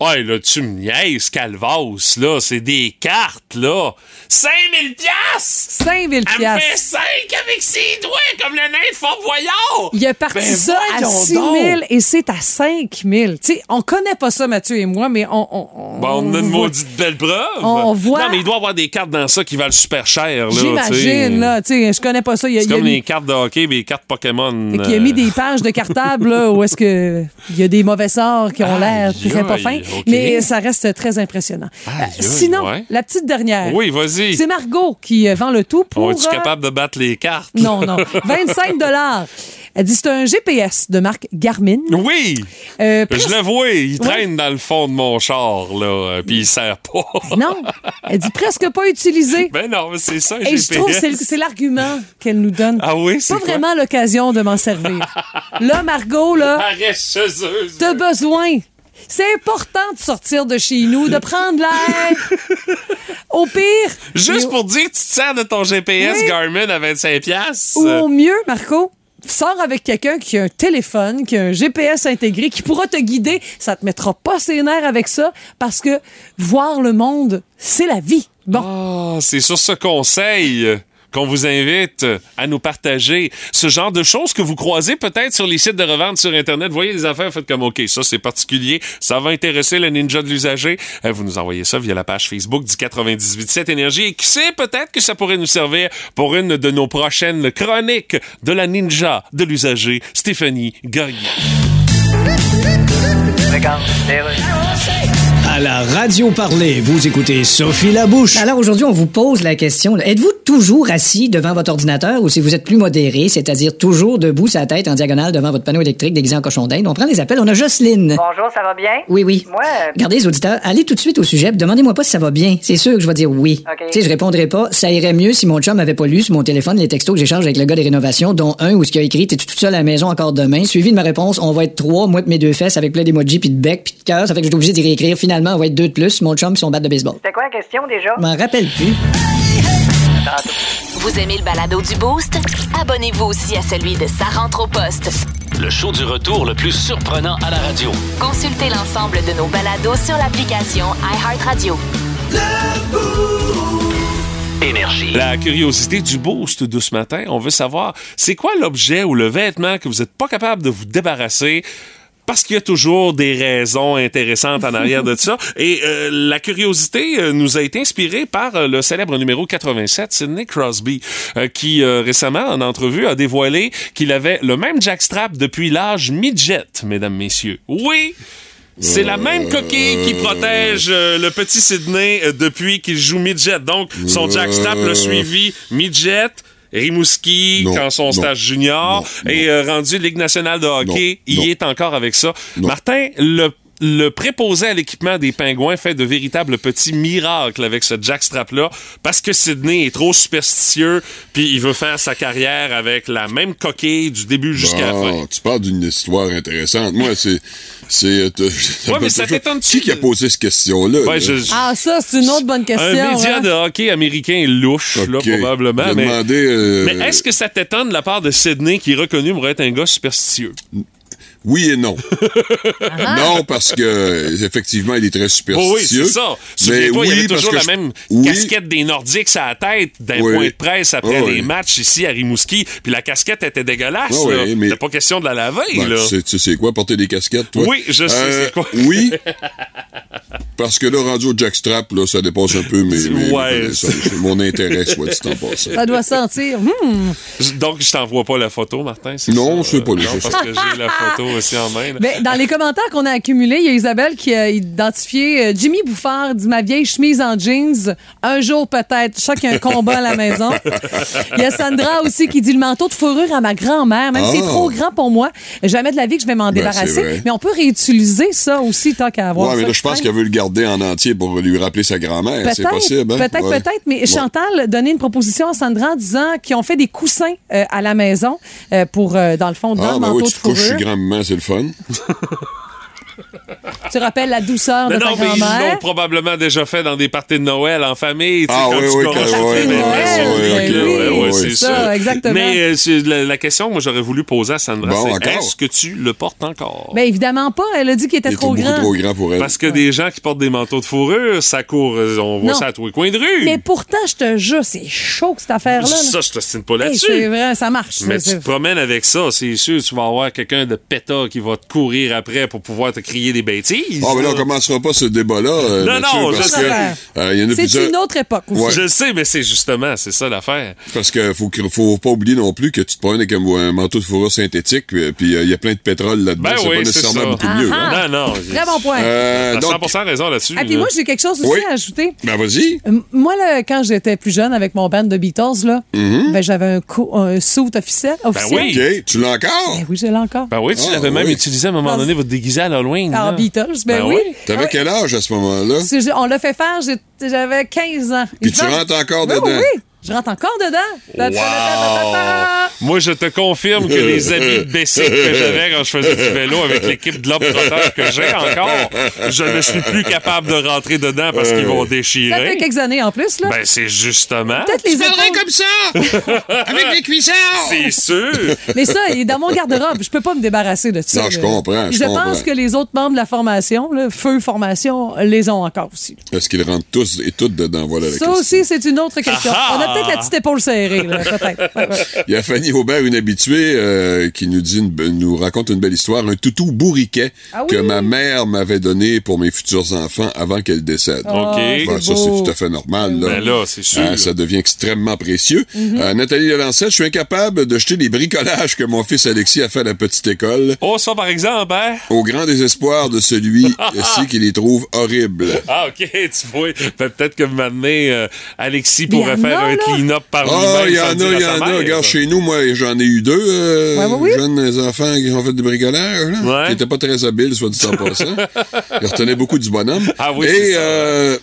Ouais, là, tu me niaises, Calvas, là. C'est des cartes, là. 5000 pièces! 5000 Elle me fait piastres. 5 avec ses doigts, comme le nain de Fort Boyard! Il a parti Ben ça à voyons 6 000 donc. et c'est à 5 000. Tu sais, on connaît pas ça, Mathieu et moi, mais on. on, on- Bon, on a une maudite belle preuve. On voit- Non, mais il doit y avoir des cartes dans ça qui valent super cher, là. J'imagine, là. Tu sais, je connais pas ça. C'est comme mis- les cartes de hockey mais les cartes Pokémon. Fait qu'il a mis des pages de cartables là, où est-ce que il y a des mauvais sorts qui ont l'air très pas fins, Mais ça reste très impressionnant. Euh, sinon, ouais. la petite dernière. Oui, vas-y. C'est Margot qui euh, vend le tout pour On est-tu euh, capable de battre les cartes? Non, non. *laughs* 25 dollars. Elle dit c'est un GPS de marque Garmin. Oui! Euh, Je le vois, il traîne dans le fond de mon char, là, puis il sert pas. *laughs* Non, elle dit presque pas utilisé. Ben non, mais c'est ça, Et je trouve c'est c'est l'argument qu'elle nous donne. Ah oui, c'est Pas quoi? vraiment l'occasion de m'en servir. là, Margot, là, *laughs* t'as besoin. C'est important de sortir de chez nous, de prendre l'air. *laughs* Au pire. Juste pour dire que tu te sers de ton GPS Oui. Garmin à 25$. piastres. Ou au mieux, Marco, sors avec quelqu'un qui a un téléphone, qui a un GPS intégré, qui pourra te guider. Ça te mettra pas ses nerfs avec ça parce que voir le monde, c'est la vie. Bon. Ah, c'est sur ce conseil qu'on vous invite à nous partager ce genre de choses que vous croisez peut-être sur les sites de revente sur Internet. Voyez les affaires, faites comme OK, ça c'est particulier, ça va intéresser le ninja de l'usager. Euh, Vous nous envoyez ça via la page Facebook du 98.7 Énergie et qui sait peut-être que ça pourrait nous servir pour une de nos prochaines chroniques de la ninja de l'usager, Stéphanie Gagné. À la radio parler, vous écoutez Sophie Labouche. Alors aujourd'hui, on vous pose la question. Êtes-vous toujours assis devant votre ordinateur ou si vous êtes plus modéré, c'est-à-dire toujours debout sa tête en diagonale devant votre panneau électrique déguisé en cochon d'Inde? On prend les appels. On a Jocelyne. Bonjour, ça va bien? Oui, oui. Moi, euh, Regardez les auditeurs, allez tout de suite au sujet, demandez-moi pas si ça va bien. C'est sûr que je vais dire oui. OK. Tu sais, je répondrai pas, ça irait mieux si mon chum avait pas lu sur mon téléphone les textos que j'échange avec le gars des rénovations, dont un où ce qu'il a écrit, t'es toute seule à la maison encore demain, suivi de ma réponse, on va être trois, moi pis mes deux fesses avec plein d'emojis puis de bec puis de cœur, ça fait que je suis obligé d'y réécrire. Finalement, on va être deux de plus, mon chum son bat de baseball. c'était quoi la question déjà? Je m'en rappelle plus. Vous aimez le balado du Boost? Abonnez-vous aussi à celui de Sa rentre au poste. Le show du retour le plus surprenant à la radio. Consultez l'ensemble de nos balados sur l'application iHeartRadio. Énergie. La curiosité du boost de ce matin, on veut savoir, c'est quoi l'objet ou le vêtement que vous n'êtes pas capable de vous débarrasser parce qu'il y a toujours des raisons intéressantes en arrière de *laughs* ça. Et euh, la curiosité euh, nous a été inspirée par euh, le célèbre numéro 87, Sidney Crosby, euh, qui euh, récemment, en entrevue, a dévoilé qu'il avait le même jackstrap depuis l'âge midget, mesdames, messieurs. Oui! C'est la même coquille qui protège euh, le petit Sydney euh, depuis qu'il joue midget. Donc, son jackstrap l'a suivi midget, Rimouski, Non, quand son non, stage junior, non, et euh, rendu Ligue nationale de hockey, il est encore avec ça. Martin, le le préposé à l'équipement des pingouins fait de véritables petits miracles avec ce jackstrap-là parce que Sydney est trop superstitieux puis il veut faire sa carrière avec la même coquille du début jusqu'à la fin. Tu parles d'une histoire intéressante. Moi, c'est. c'est euh, Ouais, mais ça Qui qui a posé cette question-là? Ouais, là? je- je- Ah, ça, c'est une autre bonne question. un média hein. de hockey américain louche, là, probablement. Mais, demandé, euh, mais est-ce que ça t'étonne de la part de Sydney, qui est reconnu pour être un gars superstitieux? Oui et non. *laughs* Ah. non, parce que effectivement, il est très Oh oui, superstitieux. c'est ça. Mais Souviens-toi, il y oui, avait toujours la même oui. casquette des Nordiques à la tête d'un Oui. point de presse après Ah les oui. matchs ici à Rimouski. Puis la casquette était dégueulasse. Ah là. oui, mais- pas question de la laver. Ben, là. tu sais- tu sais c'est quoi porter des casquettes, toi? Oui, je sais Euh, c'est quoi? Oui. *laughs* Parce que là, rendu au jackstrap, là, ça dépasse un peu mes, *laughs* mes- Ouais. mon intérêt, soit dit en passant. Ça doit sentir. hmm. Donc, je t'envoie pas la photo, Martin. c'est Non, ça? c'est pas lui, Non, parce que j'ai la photo *laughs* aussi en main. Ben, dans les commentaires qu'on a accumulés, il y a Isabelle qui a identifié euh, Jimmy Bouffard dit ma vieille chemise en jeans. Un jour peut-être. Je sens qu'il y a un combat à la maison. Il y a Sandra aussi qui dit le manteau de fourrure à ma grand-mère, même si c'est Ah. trop grand pour moi. Jamais de la vie que je vais m'en Ben, débarrasser. Mais on peut réutiliser ça aussi tant qu'à avoir. Ouais, mais là, je pense qu'elle veut le garder en entier pour lui rappeler sa grand-mère. C'est Peut-être, possible, hein? peut-être, Ouais. peut-être. Mais Ouais. Chantal donnait une proposition à Sandra en disant qu'ils ont fait des coussins euh, à la maison euh, pour, euh, dans le fond, dans Ah, le ben manteau oui, de tu te couches grand-maman, c'est le fun. *laughs* Tu rappelles la douceur de ta non, mais ils l'ont grand-mère. probablement déjà fait dans des parties de Noël en famille. tu sais, Ah quand oui, tu oui, c'est ça. exactement. Mais euh, la, la question que moi j'aurais voulu poser à Sandra, Bon, c'est est-ce que tu le portes encore? Ben évidemment pas. Elle a dit qu'il était trop grand. trop grand pour elle. Parce que des gens qui portent des manteaux de fourrure, ça court, euh, on voit Non. ça à tous les coins de rue. Mais pourtant, je te jure, c'est chaud cette affaire-là. là. ça, je te signe pas là-dessus. c'est vrai, ça marche. Mais tu te promènes avec ça, c'est sûr, tu vas avoir quelqu'un de pétard qui va te courir après pour pouvoir te crier des bêtises. Bêtises. Ah, mais là, on commencera pas ce débat-là. euh, Non, Mathieu, non, je parce sais. que, euh, il y en a C'est plusieurs. une autre époque aussi. Ouais. Je le sais, mais c'est justement, c'est ça l'affaire. Parce que faut, faut pas oublier non plus que tu te promènes avec un, un manteau de fourrure synthétique, puis puis, euh, il y a plein de pétrole là-dedans. Ben c'est oui, pas c'est nécessairement ça. beaucoup mieux. Ah, hein. Non, non. Très bon point. Euh, T'as donc, 100% raison là-dessus. Ah, puis moi, j'ai quelque chose aussi Oui. à ajouter. ben vas-y. Euh, Moi, là, quand j'étais plus jeune avec mon band de Beatles, là, ben, j'avais un, co- un suit officiel. officiel. oui. OK, tu l'as encore? Ben oui, j'ai l'ai encore. Ben oui, tu Ah, l'avais même utilisé à un moment donné pour te déguiser à l'Halloween. En là. Beatles, ben, Ben oui. oui. T'avais Ah, quel âge à ce moment-là? On l'a fait faire, j'avais 15 ans. Puis tu rentres encore Ben dedans? Oui, je rentre encore dedans. Wow! Moi, je te confirme que les habits de Bessic que j'avais quand je faisais du vélo avec l'équipe de l'homme-trotteur que j'ai encore, je ne suis plus capable de rentrer dedans parce qu'ils vont Ça fait déchirer. quelques années en plus, là. Ben, c'est justement. Peut-être les épaules. comme ça! avec les cuissards! C'est sûr! Mais ça, il est dans mon garde-robe. Je peux pas me débarrasser de ça. Non, je comprends, je Je comprends. pense que les autres membres de la formation, là, Feu Formation, les ont encore aussi. Est-ce qu'ils rentrent tous et toutes dedans? Voilà la Ça question. aussi, c'est une autre question. Ah! On a peut-être la petite épaule serrée, là, peut-être. Il y a Fanny Aubert, une habituée, euh, qui nous dit, une nous raconte une belle histoire, un toutou bourriquet Ah oui? que ma mère m'avait donné pour mes futurs enfants avant qu'elle décède. OK. Ben, ça, c'est tout à fait normal. Là. Ben là, c'est sûr. Hein, ça devient extrêmement précieux. Mhm. Euh, Nathalie Delancette, je suis incapable de jeter les bricolages que mon fils Alexis a fait à la petite école, Oh, ça, par exemple, hein? au grand désespoir de celui-ci *laughs* qui les trouve horribles. Ah, OK, *laughs* tu vois. Ben, Peut-être que maintenant, euh, Alexis pourrait faire un là. Clean-up par Ah, lui-même. il y sans en a, il y en a. Regarde, chez nous, moi, j'en ai eu deux euh, Ouais, oui. jeunes enfants qui ont fait du bricolage, là, Ouais. qui n'étaient pas très habiles, soit dit en passant. *laughs* Ils retenaient beaucoup du bonhomme. Ah oui, c'est Et ça.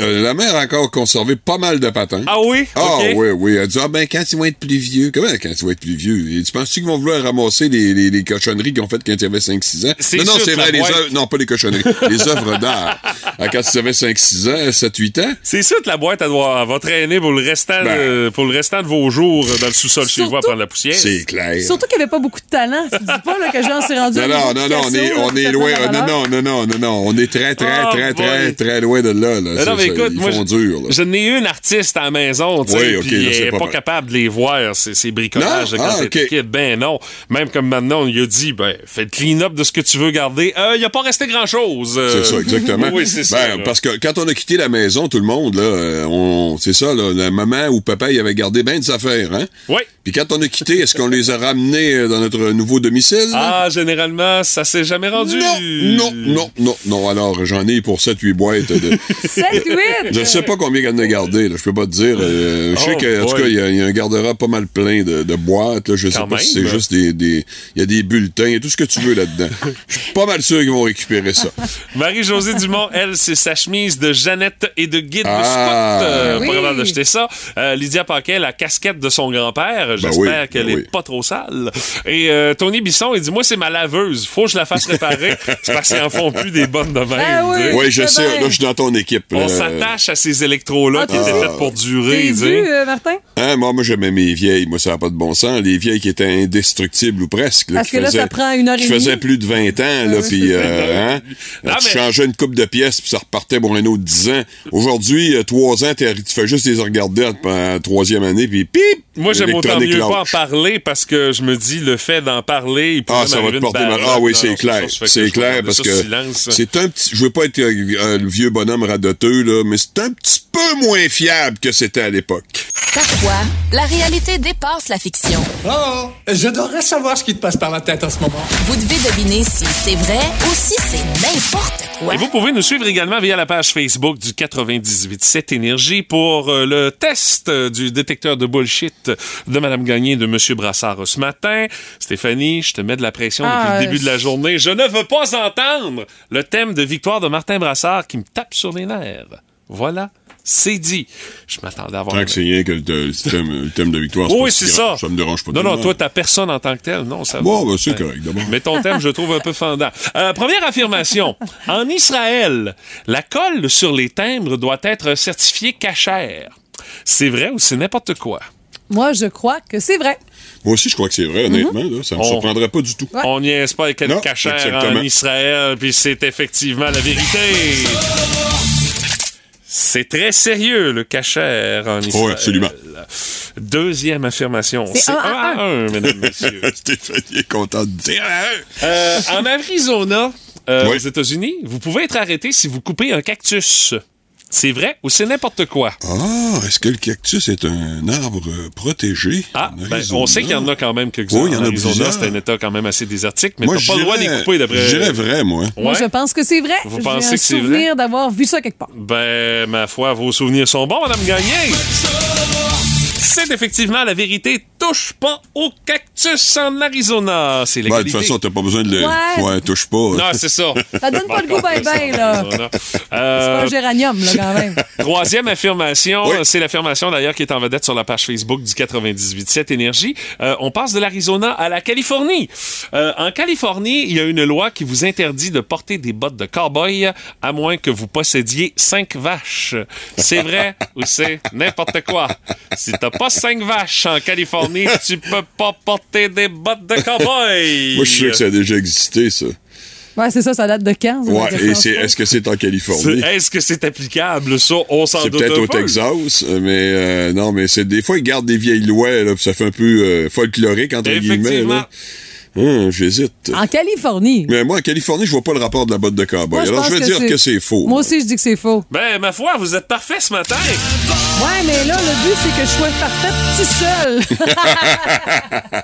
Euh, la mère a encore conservé pas mal de patins. Ah oui? Ah oui, oui. Elle dit, ah ben quand ils vont être plus vieux. Comment quand ils vont être plus vieux? Et tu penses-tu qu'ils vont vouloir ramasser les, les, les cochonneries qu'ils ont faites quand ils avaient 5-6 ans? C'est Non, non, c'est vrai, les boîte- œuvres, non, pas les cochonneries, *laughs* les œuvres d'art. Ah, Quand ils avaient 5-6 ans, 7-8 ans, C'est sûr que la boîte, elle, doit, elle va traîner pour le, restant Ben. de, pour le restant de vos jours dans le sous-sol chez vous à prendre la poussière. c'est clair. Surtout qu'il n'y avait pas beaucoup de talent. Tu dis pas là, que Jean s'est rendu Non, à non, non, non, on est, on est loin. Non, non, non, non, non, non. On est très, très, Ah, très, très, très loin de là. là. Écoute, ils moi, font je- dur. là. je n'ai eu une artiste à la maison, tu sais, Oui, elle n'est pas capable de les voir, ces, ces bricolages Non? quand Ah, kid. Ben non. Même comme maintenant, on lui a dit, ben, fais le clean-up de ce que tu veux garder. Euh, Il n'y a pas resté grand-chose. euh. C'est ça, exactement. *laughs* oui, c'est ça. Ben, là. parce que quand on a quitté la maison, tout le monde, là, euh, on, c'est ça, là, la maman ou papa, il avait gardé bien des affaires, hein? Oui. Puis quand on a quitté, est-ce qu'on les a ramenés euh, dans notre nouveau domicile? là? Ah, généralement, ça s'est jamais rendu. Non, non, non, non, non. Alors, j'en ai pour 7-8 boîtes de... *laughs* 7, 8. Je sais pas combien il y en a gardé, là. Je peux pas te dire. Euh, je sais Oh, qu'en tout cas, il y, y a un garde-robe pas mal plein de, de boîtes, là. Je sais pas si c'est même. juste des, des, il y a des bulletins, il y a tout ce que tu veux là-dedans. Je suis pas mal sûr qu'ils vont récupérer ça. *laughs* Marie-Josée Dumont, elle, c'est sa chemise de Jeannette et de guide de Ah. Scott. Euh, Oui. Pas capable d'acheter ça. Euh, Lydia Paquet, la casquette de son grand-père. J'espère oui, qu'elle ben est oui. pas trop sale. Et euh, Tony Bisson, il dit Moi, c'est ma laveuse. Faut que je la fasse réparer. c'est parce qu'ils en font plus des bonnes de même. Ah oui. je sais. bien. Là, je suis dans ton équipe. On. S'attache à ces électros-là Ah, qui étaient faits pour durer. Dû, euh, Martin? Hein, moi, moi j'aimais mes vieilles. Moi, ça n'a pas de bon sens. Les vieilles qui étaient indestructibles ou presque. là, Parce que là, faisaient- ça prend une heure et Qui faisaient demie. plus de 20 ans, là, puis euh, hein, Non, tu mais- changeais une coupe de pièces, puis ça repartait pour un autre 10 ans. Aujourd'hui, euh, 3 ans, t'es- tu fais juste les regarder en, en troisième année, puis pip! Moi, j'aime autant mieux pas en parler parce que je me dis, le fait d'en parler, il Ah, ça va te porter mal. Ah oui, c'est clair. C'est clair parce que c'est un petit. Je veux pas être euh, euh, le vieux bonhomme radoteux, là, mais c'est un petit peu moins fiable que c'était à l'époque. Parfois, la réalité dépasse la fiction. Oh, je devrais savoir ce qui te passe par la tête en ce moment. Vous devez deviner si c'est vrai ou si c'est n'importe quoi. Et vous pouvez nous suivre également via la page Facebook du 98.7 Énergie pour euh, le test euh, du détecteur de bullshit de Madame Gagné et de Monsieur Brassard ce matin. Stéphanie, je te mets de la pression Ah, depuis le début je- de la journée. Je ne veux pas entendre le thème de victoire de Martin Brassard qui me tape sur les nerfs. Voilà. C'est dit. Je m'attendais à avoir... Tant que c'est rien que le, le thème, le thème de victoire. Oui, c'est ça. Ça me dérange pas. Non, non, toi, ta personne en tant que telle, non, ça Bon, va. ben, c'est correct, d'abord. Mais ton thème, je le trouve un peu fendant. Euh, première affirmation. *laughs* En Israël, la colle sur les timbres doit être certifiée cachère. C'est vrai ou c'est n'importe quoi? Moi, je crois que c'est vrai. Moi aussi, je crois que c'est vrai, honnêtement. là. Ça me On- surprendrait pas du tout. Ouais. On n'y est pas avec une cachère en Israël, puis c'est effectivement la vérité. C'est très sérieux, le cachère en Israël. Oui, absolument. Deuxième affirmation. C'est un à un à un, mesdames, *laughs* messieurs. Stéphanie est content de dire. Euh, en Arizona, euh, Oui. aux États-Unis, vous pouvez être arrêté si vous coupez un cactus. C'est vrai ou c'est n'importe quoi? Ah, est-ce que le cactus est un arbre euh, protégé? Ah, en ben, on sait qu'il y en a quand même quelques-uns. Oui, il y en a Arizona, plusieurs. c'est un état quand même assez désertique, mais Moi, t'as pas le droit de les j'irais- couper d'après. Je dirais vrai, moi. Moi, je pense que c'est vrai. Vous pensez que c'est vrai? souvenir d'avoir vu ça quelque part. Ben, ma foi, vos souvenirs sont bons, Madame Gagné. C'est effectivement la vérité. Touche pas au cactus en Arizona. C'est Ben, de l'égalité. toute façon, t'as pas besoin de le. Ouais. Ouais, touche pas. non, c'est ça. Ça donne pas le goût ben ben, là. C'est pas Euh, un géranium, là, quand même. *laughs* Troisième affirmation, Oui. c'est l'affirmation d'ailleurs qui est en vedette sur la page Facebook du 98.7 Énergie. Euh, on passe de l'Arizona à la Californie. Euh, en Californie, il y a une loi qui vous interdit de porter des bottes de cowboy à moins que vous possédiez cinq vaches. C'est vrai *laughs* ou c'est n'importe quoi? Si t'as pas cinq vaches en Californie, tu peux pas porter des bottes de cowboy. Moi, je suis sûr que ça a déjà existé, ça. Ouais, c'est ça, ça date de quand? ça, Ouais, et c'est, est-ce que c'est en C'est- Californie? Est-ce que c'est applicable, ça? On s'en C'est doute peut-être un au peu. Texas, mais euh, non, mais c'est des fois ils gardent des vieilles lois, là, puis ça fait un peu euh, folklorique entre guillemets. Là. Hum, J'hésite. En Californie. Mais moi, en Californie, je vois pas le rapport de la botte de cowboy. Moi, Alors, je vais dire que c'est faux. Moi aussi, je dis que c'est faux. Ben, ma foi, vous êtes parfait ce matin. Ouais, mais là, le but, c'est que je sois parfaite tout seul. *laughs*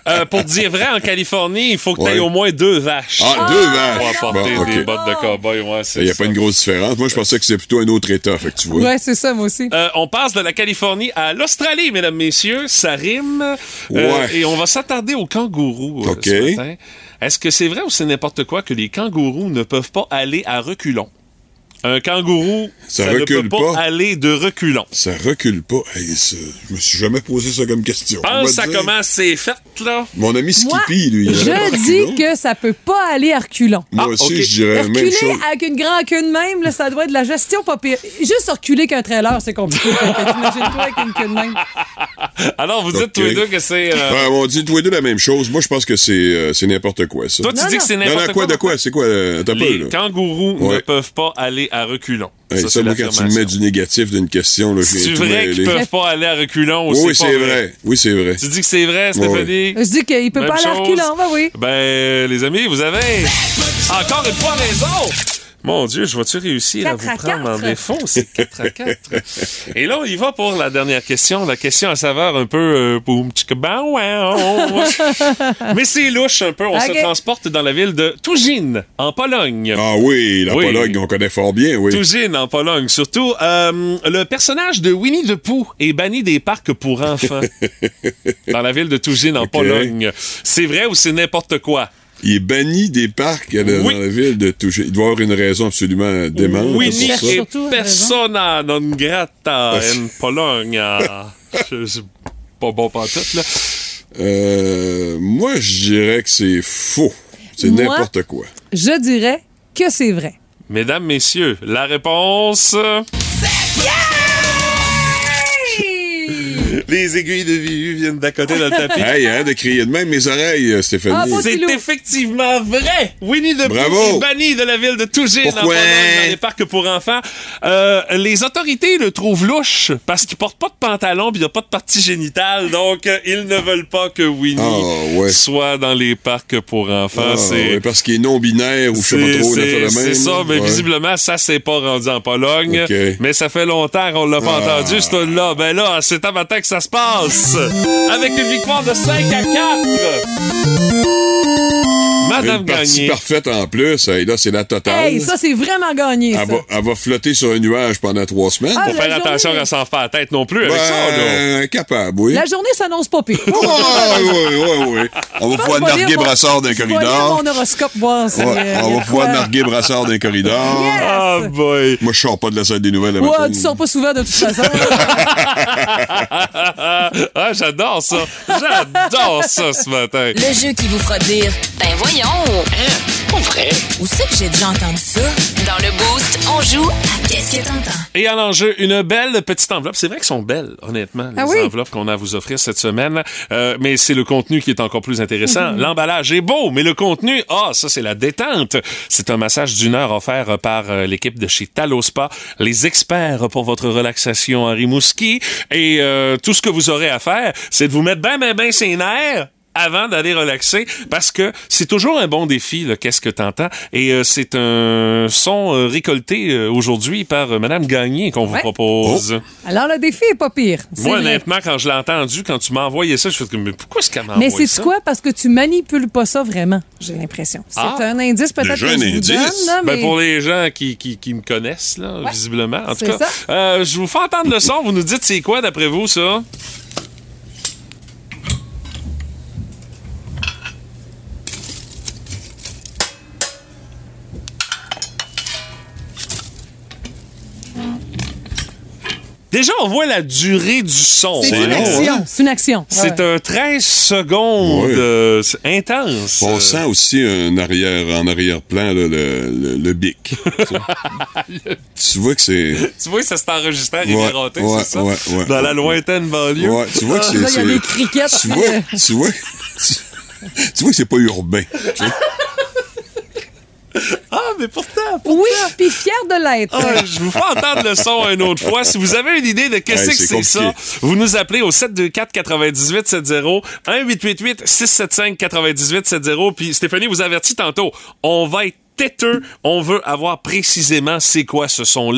Euh, pour dire vrai, en Californie, il faut que tu aies Ouais. au moins deux vaches. Ah, deux vaches. Pour apporter Bon, des bottes de cowboy, ouais, c'est Il n'y a ça. pas une grosse différence. Moi, je pensais que c'était plutôt un autre État, fait que tu vois. ouais, c'est ça, moi aussi. Euh, on passe de la Californie à l'Australie, mesdames, messieurs. Ça rime. Euh, Ouais. Et on va s'attarder aux kangourous euh, OK. Est-ce que c'est vrai ou c'est n'importe quoi que les kangourous ne peuvent pas aller à reculons? Un kangourou, Ça ça, ne recule peut pas, pas. aller de reculons. Ça recule pas. Hey, ça, je me suis jamais posé ça comme question. À dire. comment c'est fait, là. Mon ami Moi, Skippy, lui, il je dis que ça peut pas aller à reculons. Moi Ah, aussi, je dirais la même Reculer chose. avec une grande queue de même, là, ça doit être de la gestion pas pire. Juste reculer qu'un trailer, c'est compliqué. T'imagines-toi avec une queue de même. *laughs* Alors, vous dites tous les deux que c'est... euh, on dit tous les deux la même chose. Moi, je pense que c'est euh, c'est n'importe quoi, ça. Toi, tu Non, dis non. que c'est n'importe non, quoi, de quoi? C'est quoi? euh, T'as peu, Les là. kangourous ne peuvent pas aller à reculons. Hey, ça, c'est moi, quand tu me mets du négatif d'une question, C'est vrai qu'ils peuvent pas aller à reculons ou Oui, c'est vrai. Oui, c'est vrai. Tu dis que c'est vrai, Stéphanie? Je dis qu'il peut Même pas aller à reculons, ben oui. Ben, les amis, vous avez encore une fois raison. Mon Dieu, je vais-tu réussir à vous à prendre en défaut? *laughs* C'est 4 à 4. Et là, on y va pour la dernière question. La question à saveur un peu euh, boum. *laughs* Mais c'est louche un peu. On se transporte dans la ville de Toujin, en Pologne. Ah oui, la Oui. Pologne, on connaît fort bien, oui. Toujin, en Pologne. Surtout, euh, le personnage de Winnie the Pooh est banni des parcs pour enfants *laughs* dans la ville de Toujin, en. Pologne. C'est vrai ou c'est n'importe quoi? Il est banni des parcs euh, dans Oui. la ville de Touché. Il doit y avoir une raison absolument démente Winnie pour persona non grata en Pologne. *laughs* Je suis pas bon pantoute, là. Euh, moi, je dirais que c'est faux. C'est n'importe quoi. Je dirais que c'est vrai. Mesdames, messieurs, la réponse... Les aiguilles de vue viennent d'à côté dans le tapis. Hey, hein, de crier de même mes oreilles, euh, Stéphanie. Ah, C'est effectivement vrai. Winnie the Pooh Bravo. est banni de la ville de Tougine dans les parcs pour enfants. Euh, les autorités le trouvent louche parce qu'il porte pas de pantalon puis il a pas de partie génitale. Donc, euh, ils ne veulent pas que Winnie Ah, ouais. soit dans les parcs pour enfants. Ah, c'est ouais, parce qu'il est non-binaire ou je sais pas trop. c'est- affaire de même, c'est ça, mais ouais. visiblement, ça s'est pas rendu en Pologne. Mais ça fait longtemps qu'on l'a pas Ah. entendu, ce là Ben là, c'est à matin que ça se passe? Avec une victoire de 5 à 4. Madame Une partie Gagné. parfaite en plus. Hey, là, c'est la totale. Hey, ça, c'est vraiment gagné, ça. elle, va, elle va flotter sur un nuage pendant trois semaines. Ah, Faut la faire journée- attention à s'en faire la tête non plus avec ça, là. Ben, capable, oui. La journée s'annonce pas pire. Oui, oui, oui, oui. On va pouvoir narguer mon- Brassard d'un corridor. mon horoscope, voir si, Ouais, euh, on va pouvoir narguer Brassard d'un corridor. Yes! Ah, boy. Moi, je sors pas de la salle des nouvelles Ouais, tu sors pas souvent de toute façon. *laughs* ah, j'adore ça. J'adore ça ce matin. Le jeu qui vous fera dire Ben voyons. Pas vrai. Où c'est que j'ai déjà entendu ça? Dans le boost, on joue à Qu'est-ce que t'entends? Et à l'enjeu, une belle petite enveloppe. C'est vrai qu'elles sont belles, honnêtement, les Ah oui? enveloppes qu'on a à vous offrir cette semaine. Euh, mais c'est le contenu qui est encore plus intéressant. *laughs* L'emballage est beau, mais le contenu, ah, ça, c'est la détente. C'est un massage d'une heure offert par euh, l'équipe de chez Talospa, les experts pour votre relaxation à Rimouski. Et euh, tout ce que vous aurez à faire, c'est de vous mettre ben, ben, ben ses nerfs avant d'aller relaxer parce que c'est toujours un bon défi, qu'est-ce que t'entends? Et euh, c'est un son euh, récolté euh, aujourd'hui par euh, Madame Gagné qu'on vous Ouais. propose. Alors, le défi est pas pire. C'est Moi, vrai. honnêtement, quand je l'ai entendu, quand tu m'as envoyé ça, je fais comme, mais pourquoi est-ce qu'elle m'a Mais envoyé c'est ça? quoi? Parce que tu manipules pas ça vraiment, j'ai l'impression. C'est Ah. un indice peut-être que un je vous indice? donne, là, Ben, mais... pour les gens qui, qui, qui me connaissent, là, visiblement. En tout c'est cas, ça. euh, je vous fais entendre le son. Vous nous dites c'est quoi, d'après vous, ça? Déjà, on voit la durée du son. C'est hein? une action. C'est une action. C'est Ouais. un 13 secondes euh, c'est intense. On sent aussi un arrière, en arrière-plan le, le, le bic. *laughs* tu vois que c'est. Tu vois que ça s'est enregistré à Ouais, Rivière-Raté, ouais, c'est ça? ouais, ouais, Dans la ouais. lointaine banlieue. Ouais, tu vois que Ah, c'est. là, il y a c'est- des criquettes. Tu vois, tu vois, *laughs* tu, tu vois que c'est pas urbain. *laughs* Ah, mais pourtant, Oui, puis fier de l'être. Ah, je vous fais entendre le son une autre fois. Si vous avez une idée de qu'est-ce Ouais, que c'est ça, vous nous appelez au 724 98 70 1 888 675 98 70 puis Stéphanie vous avertit tantôt, on va être têteux, on veut avoir précisément c'est quoi ce son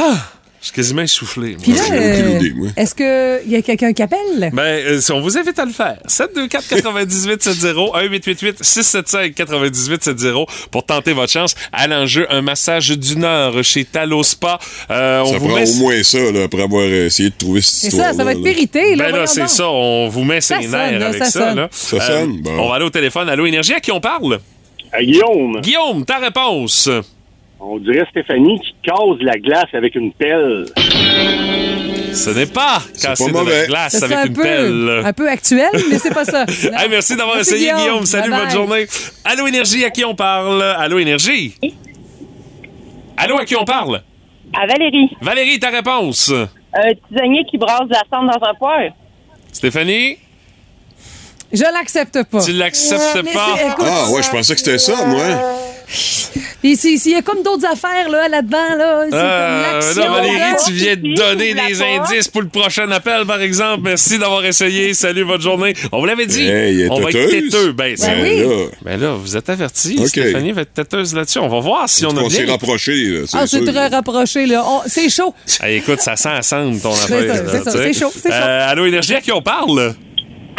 Ah, je suis quasiment essoufflé. Puis là, euh, est-ce qu'il y a quelqu'un qui appelle? Ben, euh, si on vous invite à le faire. 724 98 70 1888 675 98 70 pour tenter votre chance. À l'enjeu, un massage d'une heure chez Talo Spa. Euh, on Ça vous prend met... au moins ça, là, après avoir essayé de trouver cette C'est histoire. ça, ça va être mérité. Là, Ben là, c'est ça. On vous met ses nerfs là, avec ça ça. sonne. là. Ça sonne, bon. On va aller au téléphone. Allô, Énergie, à qui on parle? À Guillaume, Guillaume, ta réponse. On dirait Stéphanie qui cause la glace avec une pelle. Ce n'est pas casser de la mauvais. glace avec un une peu, pelle. un peu actuel, mais c'est pas ça. *laughs* Hey, merci d'avoir Merci, essayé, Guillaume. Guillaume. Salut, Bye bonne bye. journée. Allô, Énergie, à qui on parle? Allô, Énergie? Allô, à qui on parle? À Valérie, Valérie, ta réponse. un tisonnier qui brasse de la cendre dans un poire. Stéphanie, Je l'accepte pas. tu l'acceptes pas? Ah, ouais, je pensais que c'était ça, moi. Puis s'il s'il y a comme d'autres affaires là, là-dedans, là, c'est Euh, comme Valérie, là. tu viens de donner des porte? indices pour le prochain appel, par exemple. Merci d'avoir essayé. Salut, bonne journée. On vous l'avait dit. Hey, on va être têteux. Ben, Ben oui. là, ben là, vous êtes avertis. OK. Stéphanie va être têteuse là-dessus. On va voir si on a on s'est rapproché, là, Ah, c'est sûr. très rapproché, là. On- C'est chaud. Hey, écoute, ça sent à cendre, ton C'est affaire. c'est chaud, c'est chaud. Euh, allô, Énergie, à qui on parle?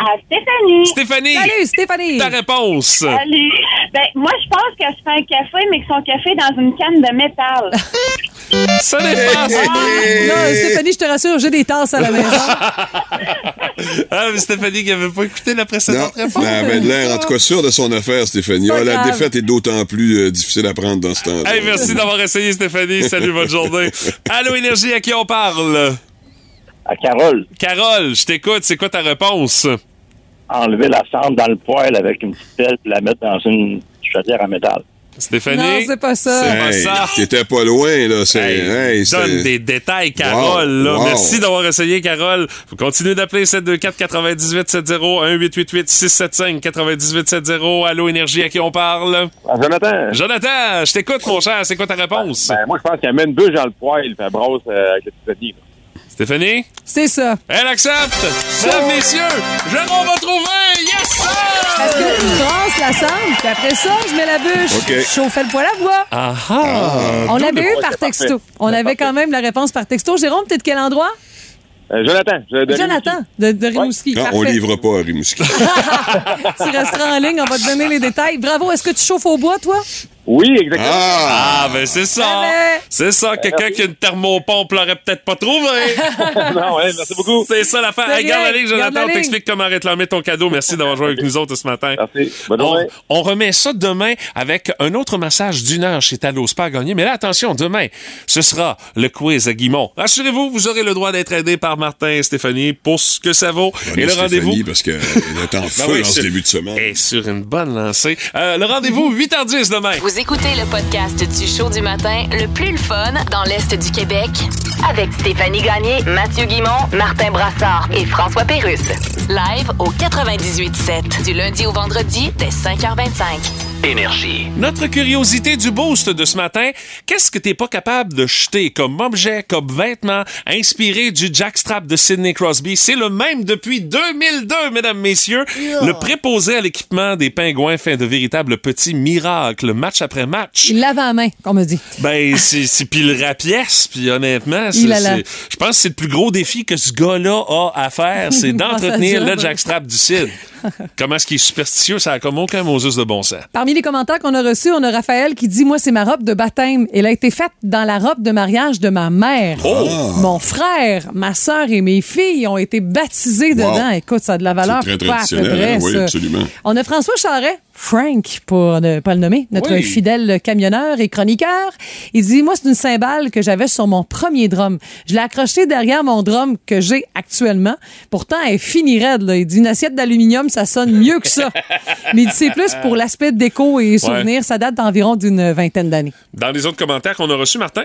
À Stéphanie. Stéphanie, Salut, Stéphanie. ta réponse. Salut. Ben, moi, je pense qu'elle se fait un café, mais que son café est dans une canne de métal. Ce n'est pas ça. Non, Stéphanie, je te rassure, j'ai des tasses à la maison. *laughs* Ah, mais Stéphanie qui avait pas écouté la Non, précédente réponse. elle avait l'air, en tout cas, sûre de son affaire, Stéphanie. Ah, la défaite est d'autant plus euh, difficile à prendre dans ce temps-là. Hey, merci d'avoir essayé, Stéphanie. Salut, bonne journée. *laughs* Allô, Énergie, à qui on parle? À Carole, Carole, je t'écoute. C'est quoi ta réponse? Enlever la cendre dans le poêle avec une petite pelle puis la mettre dans une chaudière à métal. Stéphanie? Non, c'est pas ça. C'est pas Hey, ça. T'étais pas loin, là. C'est, Hey, hey, c'est- donne des détails, Carole. Wow, là. wow. Merci d'avoir essayé, Carole. Vous continuez d'appeler 724 98 70 1888 675 98 70. Allô, Énergie, à qui on parle? Ah, Jonathan, Jonathan, je t'écoute, mon cher. C'est quoi ta réponse? ben, moi, je pense qu'elle met une bûche dans le poêle puis elle brosse euh, avec le tisonnier. Stéphanie? C'est ça. Elle accepte! Mesdames, messieurs, Jérôme va trouver! Yes, Parce sir! que je brasse la cendre, puis après ça, je mets la bûche. OK. Je chauffais le poêle à bois. Ah ah! On l'avait eu par texto. parfait. On avait parfait. quand même la réponse par texto. Jérôme, t'es de quel endroit? Euh, Jonathan, de Jonathan, de, de Rimouski. Ah, on livre pas à Rimouski. *laughs* tu resteras en ligne, on va te donner les détails. Bravo, est-ce que tu chauffes au bois, toi? Oui, exactement. Ah! Ah, ben c'est ça! Ah ben. C'est ça, quelqu'un qui a une thermopompe l'aurait peut-être pas trouvé! *laughs* non, ouais, merci beaucoup. C'est ça l'affaire. Hey, Garde la ligne, Jonathan, on t'explique comment réclamer ton cadeau. Merci d'avoir joué avec nous autres ce matin. Merci. Bonne On, on remet ça demain avec un autre massage d'une heure chez Talo Spa à gagner. Mais là, attention, demain, ce sera le quiz à Guimont. Rassurez-vous, vous aurez le droit d'être aidé par Martin et Stéphanie pour ce que ça vaut. Bonne et le Stéphanie, rendez-vous parce qu'elle est en *laughs* feu Ben oui, dans ce sur- début de semaine. est sur une bonne lancée. Euh, le rendez-vous, 8h10 demain. Vous écoutez le podcast du show du matin le plus le fun dans l'Est du Québec Avec Stéphanie Gagné, Mathieu Guimont, Martin Brassard et François Pérusse. Live au 98.7 du lundi au vendredi dès 5h25. Énergie. Notre curiosité du boost de ce matin, qu'est-ce que t'es pas capable de jeter comme objet, comme vêtement, inspiré du jackstrap de Sidney Crosby? C'est le même depuis 2002, mesdames, messieurs. Le préposé à l'équipement des pingouins fait de véritables petits miracles, match après match. Il lave à la main, qu'on me dit. Ben, *laughs* c'est puis le rapièce, puis honnêtement, je pense que c'est le plus gros défi que ce gars-là a à faire, c'est *laughs* d'entretenir le jackstrap du Cid. *laughs* Comment est-ce qu'il est superstitieux, ça a comme aucun Moses de bon sens. Parmi les commentaires qu'on a reçus, on a Raphaël qui dit Moi, c'est ma robe de baptême. Elle a été faite dans la robe de mariage de ma mère. Oh! Mon frère, ma sœur et mes filles ont été baptisés Wow. dedans. Écoute, ça a de la valeur. C'est très traditionnel, près, hein? Oui, absolument. On a François Charret. Frank, pour ne pas le nommer, notre Oui. fidèle camionneur et chroniqueur. Il dit, moi, c'est une cymbale que j'avais sur mon premier drum. Je l'ai accroché derrière mon drum que j'ai actuellement. Pourtant, elle finit raide. Là. Il dit, une assiette d'aluminium, ça sonne mieux que ça. *laughs* Mais il dit, c'est plus pour l'aspect déco et souvenir. Ça date d'environ d'une vingtaine d'années. Dans les autres commentaires qu'on a reçus, Martin?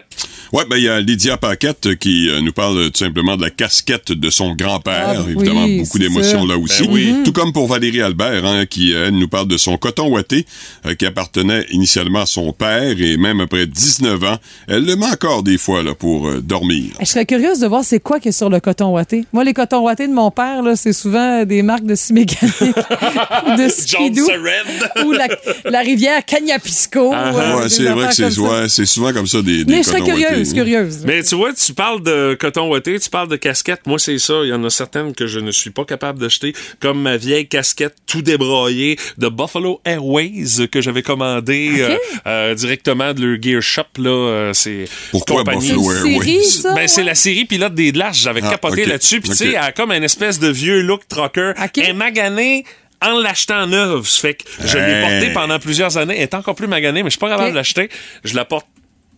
Ouais, ben il y a Lydia Paquette qui euh, nous parle euh, tout simplement de la casquette de son grand-père. Ah, Évidemment, oui, beaucoup d'émotions là aussi. Ben oui. Tout comme pour Valérie Albert, hein, qui elle nous parle de son coton ouaté euh, qui appartenait initialement à son père et même après 19 ans, elle le met encore des fois là pour euh, dormir. Je serais curieuse de voir c'est quoi qui est sur le coton ouaté. Moi, les cotons ouatés de mon père, là, c'est souvent des marques de scie mécanique ou *laughs* de skidoo ou la, la rivière Cagnapisco. Ah, euh, ouais, des c'est vrai que c'est comme ça. ouais, c'est souvent comme ça des, des Mais je serais ouatés, curieuse, hein. curieuse. Mais tu vois, tu parles de coton ouaté, tu parles de casquette. Moi, c'est ça. Il y en a certaines que je ne suis pas capable d'acheter, comme ma vieille casquette tout débraillée de Buffalo Airways que j'avais commandée euh, euh, directement de leur Gear Shop. Là, euh, c'est Pourquoi Buffalo Airways? Ben, c'est la série pilote des Glaces. J'avais Ah, capoté là-dessus. Puis, tu sais, elle a comme une espèce de vieux look trucker. Elle est maganée en l'achetant neuve. Fait que je l'ai Hey. portée pendant plusieurs années. Elle est encore plus maganée, mais je suis pas capable de l'acheter. Je la porte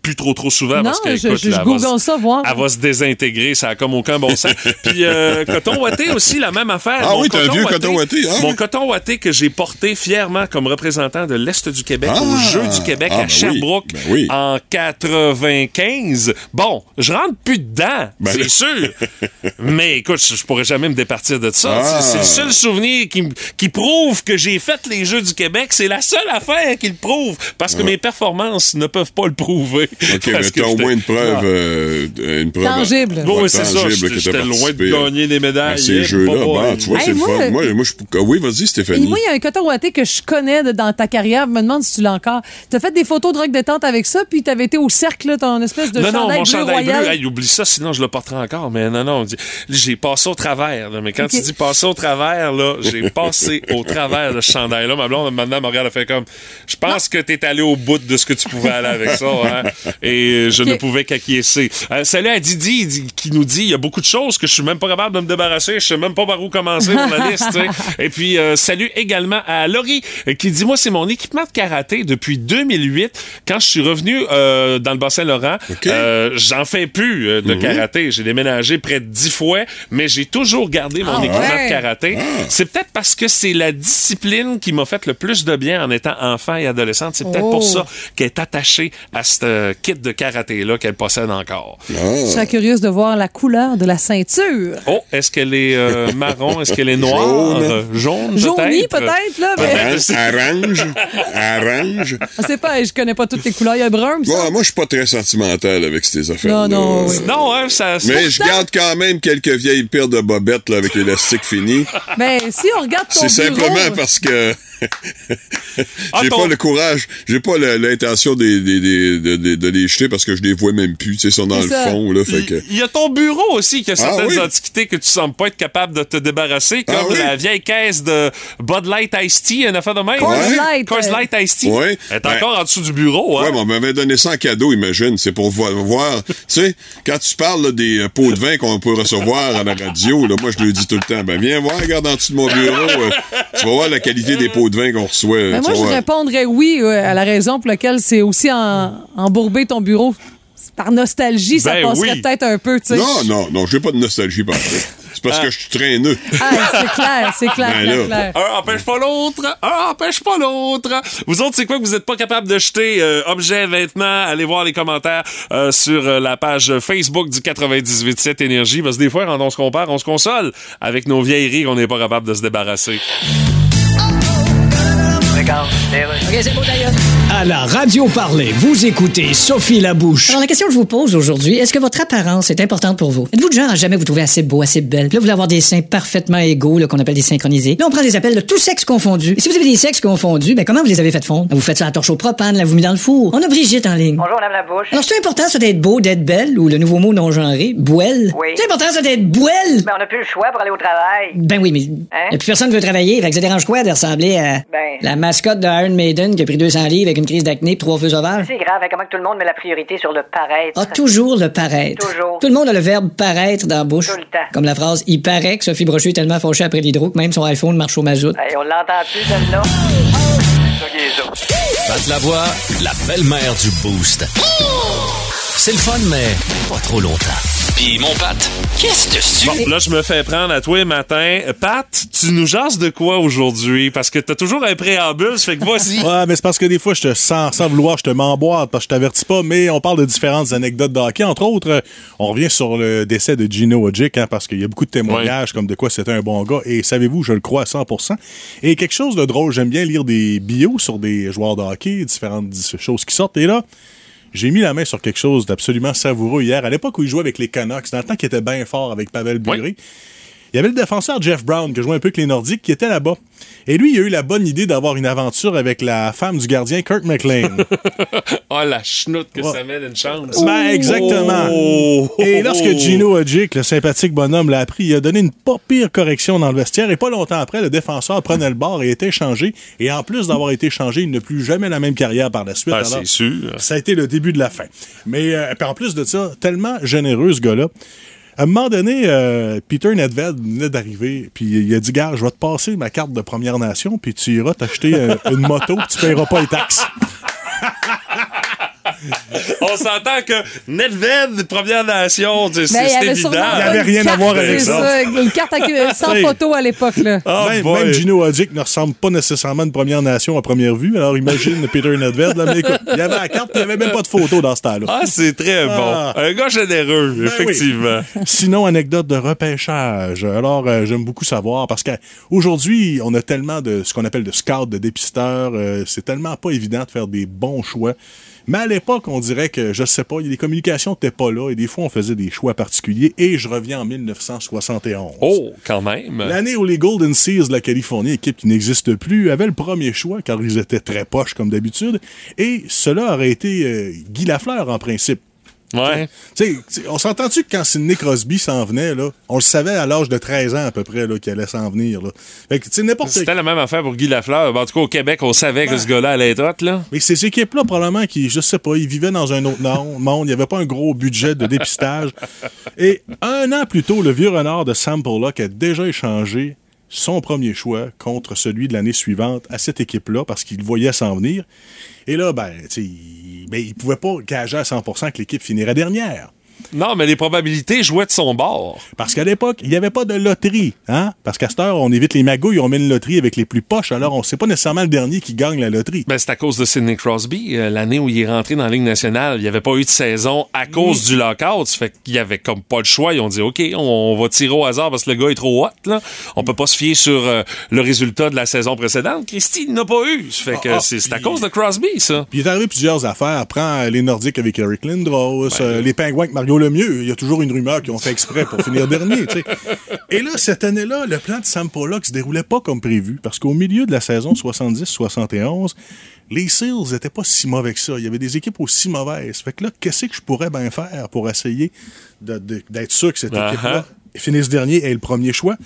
plus trop trop souvent Non, parce que je- écoute, je- là, je elle va google se- ça, voir. elle va se désintégrer ça a comme aucun bon sens. *laughs* Puis euh, coton ouaté aussi la même affaire. Ah Mon oui, t'as un vieux coton ouaté, ah mon coton ouaté que j'ai porté fièrement comme représentant de l'Est du Québec Ah, au Jeu du Québec ah, à ben oui, Sherbrooke ben oui. en 95 bon je rentre plus dedans Ben c'est sûr. *laughs* Mais écoute je, je pourrais jamais me départir de ça. Ah. c'est le seul souvenir qui, qui prouve que j'ai fait les Jeux du Québec. C'est la seule affaire qui le prouve parce que mes performances ne peuvent pas le prouver. Ah. *laughs* OK, mais t'as au moins une preuve, Ah. euh, une preuve Tangible. Ouais, Oui, c'est ça. J'étais- t'as loin de gagner des médailles. À ces Eh, jeux-là, bon, boy. tu vois, Hey, c'est le moi, fun. Moi, moi, je... ah Oui, vas-y, Et Stéphanie. moi, il y a un coton ouaté que je connais de- dans ta carrière. Je me demande si tu l'as encore. Tu as fait des photos de rock détente avec ça, puis tu avais été au cercle, là, ton espèce de non, non, chandail mon bleu chandail royal. bleu, hey, oublie ça, sinon je le porterai encore. Mais non, non, j'ai passé au travers. là. mais quand tu dis passer au travers, là, j'ai *laughs* passé au travers de ce chandail-là. Ma blonde, maintenant, me regarde, elle fait comme, je pense que t'es allé au bout de ce que tu pouvais aller avec ça. hein. Et je Ok. ne pouvais qu'acquiescer. Euh, salut à Didi dit- qui nous dit, il y a beaucoup de choses que je suis même pas capable de me débarrasser. Je sais même pas par où commencer pour la liste. Et puis, euh, salut également à Laurie euh, qui dit, moi, c'est mon équipement de karaté depuis 2008. Quand je suis revenu euh, dans le Bas-Saint-Laurent, euh, j'en fais plus euh, de karaté. J'ai déménagé près de dix fois, mais j'ai toujours gardé mon Ah équipement ouais? de karaté. C'est peut-être parce que c'est la discipline qui m'a fait le plus de bien en étant enfant et adolescente. C'est peut-être Oh. pour ça qu'elle est attachée à ce kit de karaté-là qu'elle possède encore. Je serais curieuse de voir la couleur de la ceinture. Oh, est-ce qu'elle est euh, *laughs* marron? Est-ce qu'elle est noire? Jaune. Euh, Jaune, Jaunie, peut-être? peut-être, là, mais Orange, orange. je sais pas, je connais pas toutes les couleurs. Il y a brun, ça. Bon, moi, je suis pas très sentimental avec ces affaires. Non, non, oui. Non, hein, ça... Mais je garde quand même quelques vieilles paires de bobettes là, avec l'élastique fini. Mais Ben, si on regarde ton C'est simplement parce que *laughs* Ah, j'ai ton- pas le courage, j'ai pas l'intention de, de, de, de- les jeter parce que je les vois même plus. Tu sais, ils sont dans le fond. Là, fait que... Il y a ton bureau aussi qui a certaines Ah oui? antiquités que tu sembles pas être capable de te débarrasser, comme Ah oui? la vieille caisse de Bud Light Iced Tea, une affaire de même. Coors Ouais. Light. Coors Light Iced Tea. Ouais. Elle est Ben- encore en dessous du bureau. Hein? Ouais, mais on m'avait donné ça en cadeau, imagine. C'est pour voir. voir- *laughs* tu sais, quand tu parles là, des euh, pots de vin qu'on peut recevoir à la radio, là, moi, je le dis tout le temps. Ben, viens voir, regarde en dessous de mon bureau. euh, tu vas voir la qualité des pots de vin qu'on reçoit. Ben, moi, je répondrais oui euh, à la raison pour laquelle c'est aussi en, embourbé ton bureau. Par nostalgie, ça Ben passerait oui. peut-être un peu, tu sais. Non, non, non, j'ai pas de nostalgie par ça. C'est parce que je suis traîneux. Ah, c'est clair, c'est clair, Ben clair, clair. Un empêche pas l'autre, un empêche pas l'autre. Vous autres, c'est quoi que vous êtes pas capable de jeter euh, objets, vêtements? Allez voir les commentaires euh, sur euh, la page Facebook du 98.7 Énergie. Parce que des fois, quand on se compare, on se console avec nos vieilleries qu'on n'est pas capable de se débarrasser. OK, c'est beau d'ailleurs. À la radio parler, vous écoutez Sophie Labouche. Alors, la question que je vous pose aujourd'hui, est-ce que votre apparence est importante pour vous? Êtes-vous du genre à jamais vous trouver assez beau, assez belle? Puis là, vous voulez avoir des seins parfaitement égaux, là, qu'on appelle des synchronisés. Là, on prend des appels de tous sexes confondus. Et si vous avez des sexes confondus, ben, comment vous les avez fait fondre? Vous faites ça à la torche au propane, là, vous mis dans le four. On a Brigitte en ligne. Bonjour, Madame la bouche. Alors, c'est important, ça, d'être beau, d'être belle, ou le nouveau mot non-genré, bouelle? Oui. C'est important, ça, d'être bouelle? Ben, on n'a plus le choix pour aller au travail. Ben oui, mais Hein? y a plus personne veut travailler, fait que ça dérange quoi de ressembler à Ben. la mascotte de Iron Maiden qui a pris 200 livres avec une crise d'acné et trois feux sauvages? C'est grave, hein, comment que tout le monde met la priorité sur le paraître? Ah, toujours le paraître. Toujours. Tout le monde a le verbe paraître dans la bouche. Tout le temps. Comme la phrase Il paraît que Sophie Brochu est tellement fauchée après l'hydro que même son iPhone marche au mazout. Hey, on l'entend plus, celle-là. C'est ça qui est ça. Pat la voix, la belle-mère du Boost. C'est le fun, mais pas trop longtemps. Puis mon Pat, qu'est-ce que tu... Bon, là, je me fais prendre à toi matin. Pat, tu nous jases de quoi aujourd'hui? Parce que t'as toujours un préambule, ça fait que voici. *laughs* Ouais, mais c'est parce que des fois, je te sens, sans vouloir, je te m'emboîte parce que je t'avertis pas, mais on parle de différentes anecdotes de hockey. Entre autres, euh, on revient sur le décès de Gino Odjick, hein, parce qu'il y a beaucoup de témoignages comme de quoi c'était un bon gars. Et savez-vous, je le crois à 100% Et quelque chose de drôle, j'aime bien lire des bios sur des joueurs de hockey, différentes choses qui sortent. Et là, j'ai mis la main sur quelque chose d'absolument savoureux hier. À l'époque où il jouait avec les Canucks, dans le temps qu'il était bien fort avec Pavel Bury, il y avait le défenseur Jeff Brown, qui jouait un peu avec les Nordiques, qui était là-bas. Et lui, il a eu la bonne idée d'avoir une aventure avec la femme du gardien, Kurt McLean. oh, *laughs* la chenoute que ça met d'une chance. Ben, exactement. Oh. Et lorsque Gino Odjick, le sympathique bonhomme, l'a appris, il a donné une pas pire correction dans le vestiaire. Et pas longtemps après, le défenseur prenait le bord et était échangé. Et en plus d'avoir été échangé, il n'a plus jamais la même carrière par la suite. Ah, c'est sûr. Ça a été le début de la fin. Mais euh, en plus de ça, tellement généreux ce gars-là. À un moment donné, euh, Peter Nedved venait d'arriver, puis il a dit Gars, je vais te passer ma carte de Première Nation, puis tu iras t'acheter euh, une moto, puis tu paieras pas les taxes. On s'entend que Nedved, Première Nation, y c'est évident. Il y avait une rien à carte, voir avec ça. Une carte *laughs* sans photo à l'époque, là. Oh même, Gino Odjick ne ressemble pas nécessairement à une Première Nation à première vue. Alors imagine *laughs* Peter Nedved. Là, mais écoute, il y avait la carte, il n'y avait même pas de photo dans ce temps-là. Ah, c'est très Ah. bon. Un gars généreux, Ben effectivement. oui. Sinon, anecdote de repêchage. Alors, euh, j'aime beaucoup savoir parce qu'aujourd'hui, on a tellement de ce qu'on appelle de scouts, de dépisteurs. euh, c'est tellement pas évident de faire des bons choix. Mais à l'époque, on dirait que, je sais pas, les communications n'étaient pas là et des fois, on faisait des choix particuliers. Et je reviens en 1971. Oh, quand même. L'année où les Golden Seals de la Californie, équipe qui n'existe plus, avaient le premier choix car ils étaient très poches comme d'habitude. Et cela aurait été euh, Guy Lafleur en principe. Ouais. On s'entend-tu que quand Sidney Crosby s'en venait, là, on le savait à l'âge de 13 ans à peu près qu'il allait s'en venir. Là. Fait que, tu sais, n'importe C'était la même affaire pour Guy Lafleur. Ben, en tout cas, au Québec, on savait que ce gars-là allait être hot, là. Mais ces équipes-là, probablement, qui, je sais pas, ils vivaient dans un autre monde. Il n'y avait pas un gros budget de dépistage. *laughs* Et un an plus tôt, le vieux renard de Sam Pollock a déjà échangé son premier choix contre celui de l'année suivante à cette équipe-là parce qu'il voyait s'en venir. Et là, ben, il, ben, il pouvait pas gager à 100% que l'équipe finirait dernière. Non, mais les probabilités jouaient de son bord. Parce qu'à l'époque, il n'y avait pas de loterie. Hein? Parce qu'à cette heure, on évite les magouilles, on met une loterie avec les plus poches, alors on sait pas nécessairement le dernier qui gagne la loterie. Ben, c'est à cause de Sidney Crosby. Euh, L'année où il est rentré dans la Ligue nationale, il n'y avait pas eu de saison à cause du lockout. Ça fait qu'il y avait comme pas le choix. Ils ont dit, OK, on, on va tirer au hasard parce que le gars est trop hot. Là. On peut pas se fier sur euh, le résultat de la saison précédente. Christy n'a pas eu. Ça fait que Ah, ah, c'est à cause de Crosby, ça. Puis il est arrivé plusieurs affaires. Prends euh, les Nordiques avec Eric Lindros, euh, les Pingouins avec Mario Lemieux. Il y a toujours une rumeur qu'ils ont fait exprès pour finir *laughs* dernier. Et là, cette année-là, le plan de Sam Pollock se déroulait pas comme prévu parce qu'au milieu de la saison 70-71, les Seals n'étaient pas si mauvais que ça. Il y avait des équipes aussi mauvaises. Fait que là, qu'est-ce que je pourrais bien faire pour essayer d'être sûr que cette Ah, équipe-là finisse dernier et ait le premier choix?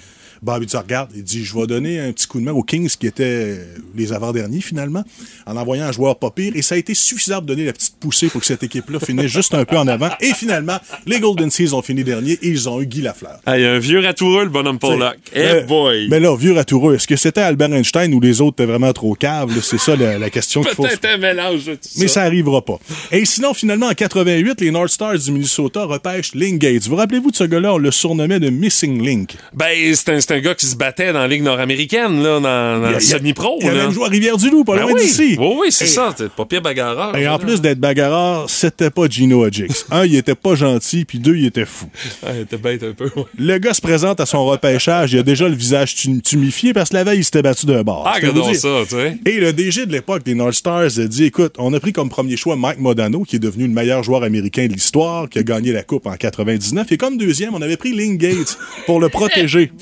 Bob, il dit, regarde, il dit, je vais donner un petit coup de main aux Kings qui étaient les avant-derniers finalement, en envoyant un joueur pas pire. Et ça a été suffisant pour donner la petite poussée pour que cette équipe-là finisse juste un peu en avant. Et finalement, les Golden Seas ont fini dernier et ils ont eu Guy Lafleur. Il y a un vieux ratoureux, le bonhomme Pollock. Eh Euh, boy! Mais là, vieux ratoureux, est-ce que c'était Albert Einstein ou les autres étaient vraiment trop caves? C'est ça la, la question qu'il faut Peut-être un mélange de tout mais ça. ça arrivera pas. Et sinon, finalement, en 88, les North Stars du Minnesota repêchent Link Gates. Vous rappelez-vous de ce gars-là? On le surnommait de Missing Link. Ben, c'est un, c'est un gars qui se battait dans la Ligue nord-américaine, là, dans, dans Il semi-pro. Il a là. même joué à Rivière-du-Loup, pas Ben loin oui. d'ici. Oui, oui, c'est ça. C'est pas pire bagarreur. Et en là. plus d'être bagarreur, c'était pas Gino Hodgix. *laughs* Un, il était pas gentil, puis deux, il était fou. Ouais, t'es bête un peu. ouais. Le gars se présente à son repêchage, il a déjà le visage tum- tumifié parce que la veille, il s'était battu d'un bar. Ah, regardons ça, tu sais. Et le DG de l'époque des North Stars a dit écoute, on a pris comme premier choix Mike Modano, qui est devenu le meilleur joueur américain de l'histoire, qui a gagné la Coupe en 99. Et comme deuxième, on avait pris Link Gates pour le *laughs* protéger.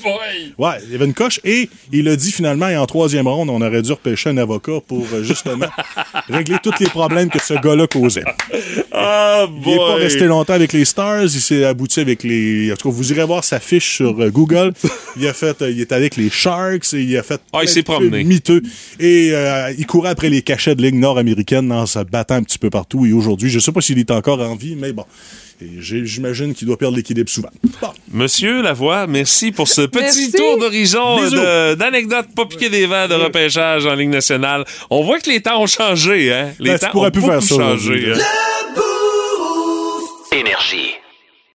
Ouais, il y avait une coche. Et il a dit finalement, et en troisième ronde, on aurait dû repêcher un avocat pour euh, justement *laughs* régler tous les problèmes que ce gars-là causait. Ah, Il n'est pas resté longtemps avec les Stars. Il s'est abouti avec les. En tout cas, vous irez voir sa fiche sur euh, Google. Il a fait. euh, il est avec les Sharks et il a fait. Ah, il s'est promené. Miteux. Et euh, il courait après les cachets de ligue nord-américaine en se battant un petit peu partout. Et aujourd'hui, je ne sais pas s'il est encore en vie, mais bon. Et J'imagine qu'il doit perdre l'équilibre souvent. Bon. Monsieur Lavoie, merci pour ce petit Merci. tour d'horizon d'anecdotes pas piquées des verres de repêchage en Ligue nationale. On voit que les temps ont changé, hein? Les Ben, tu temps pourrais ont plus faire beaucoup ça changé. hein? Énergie.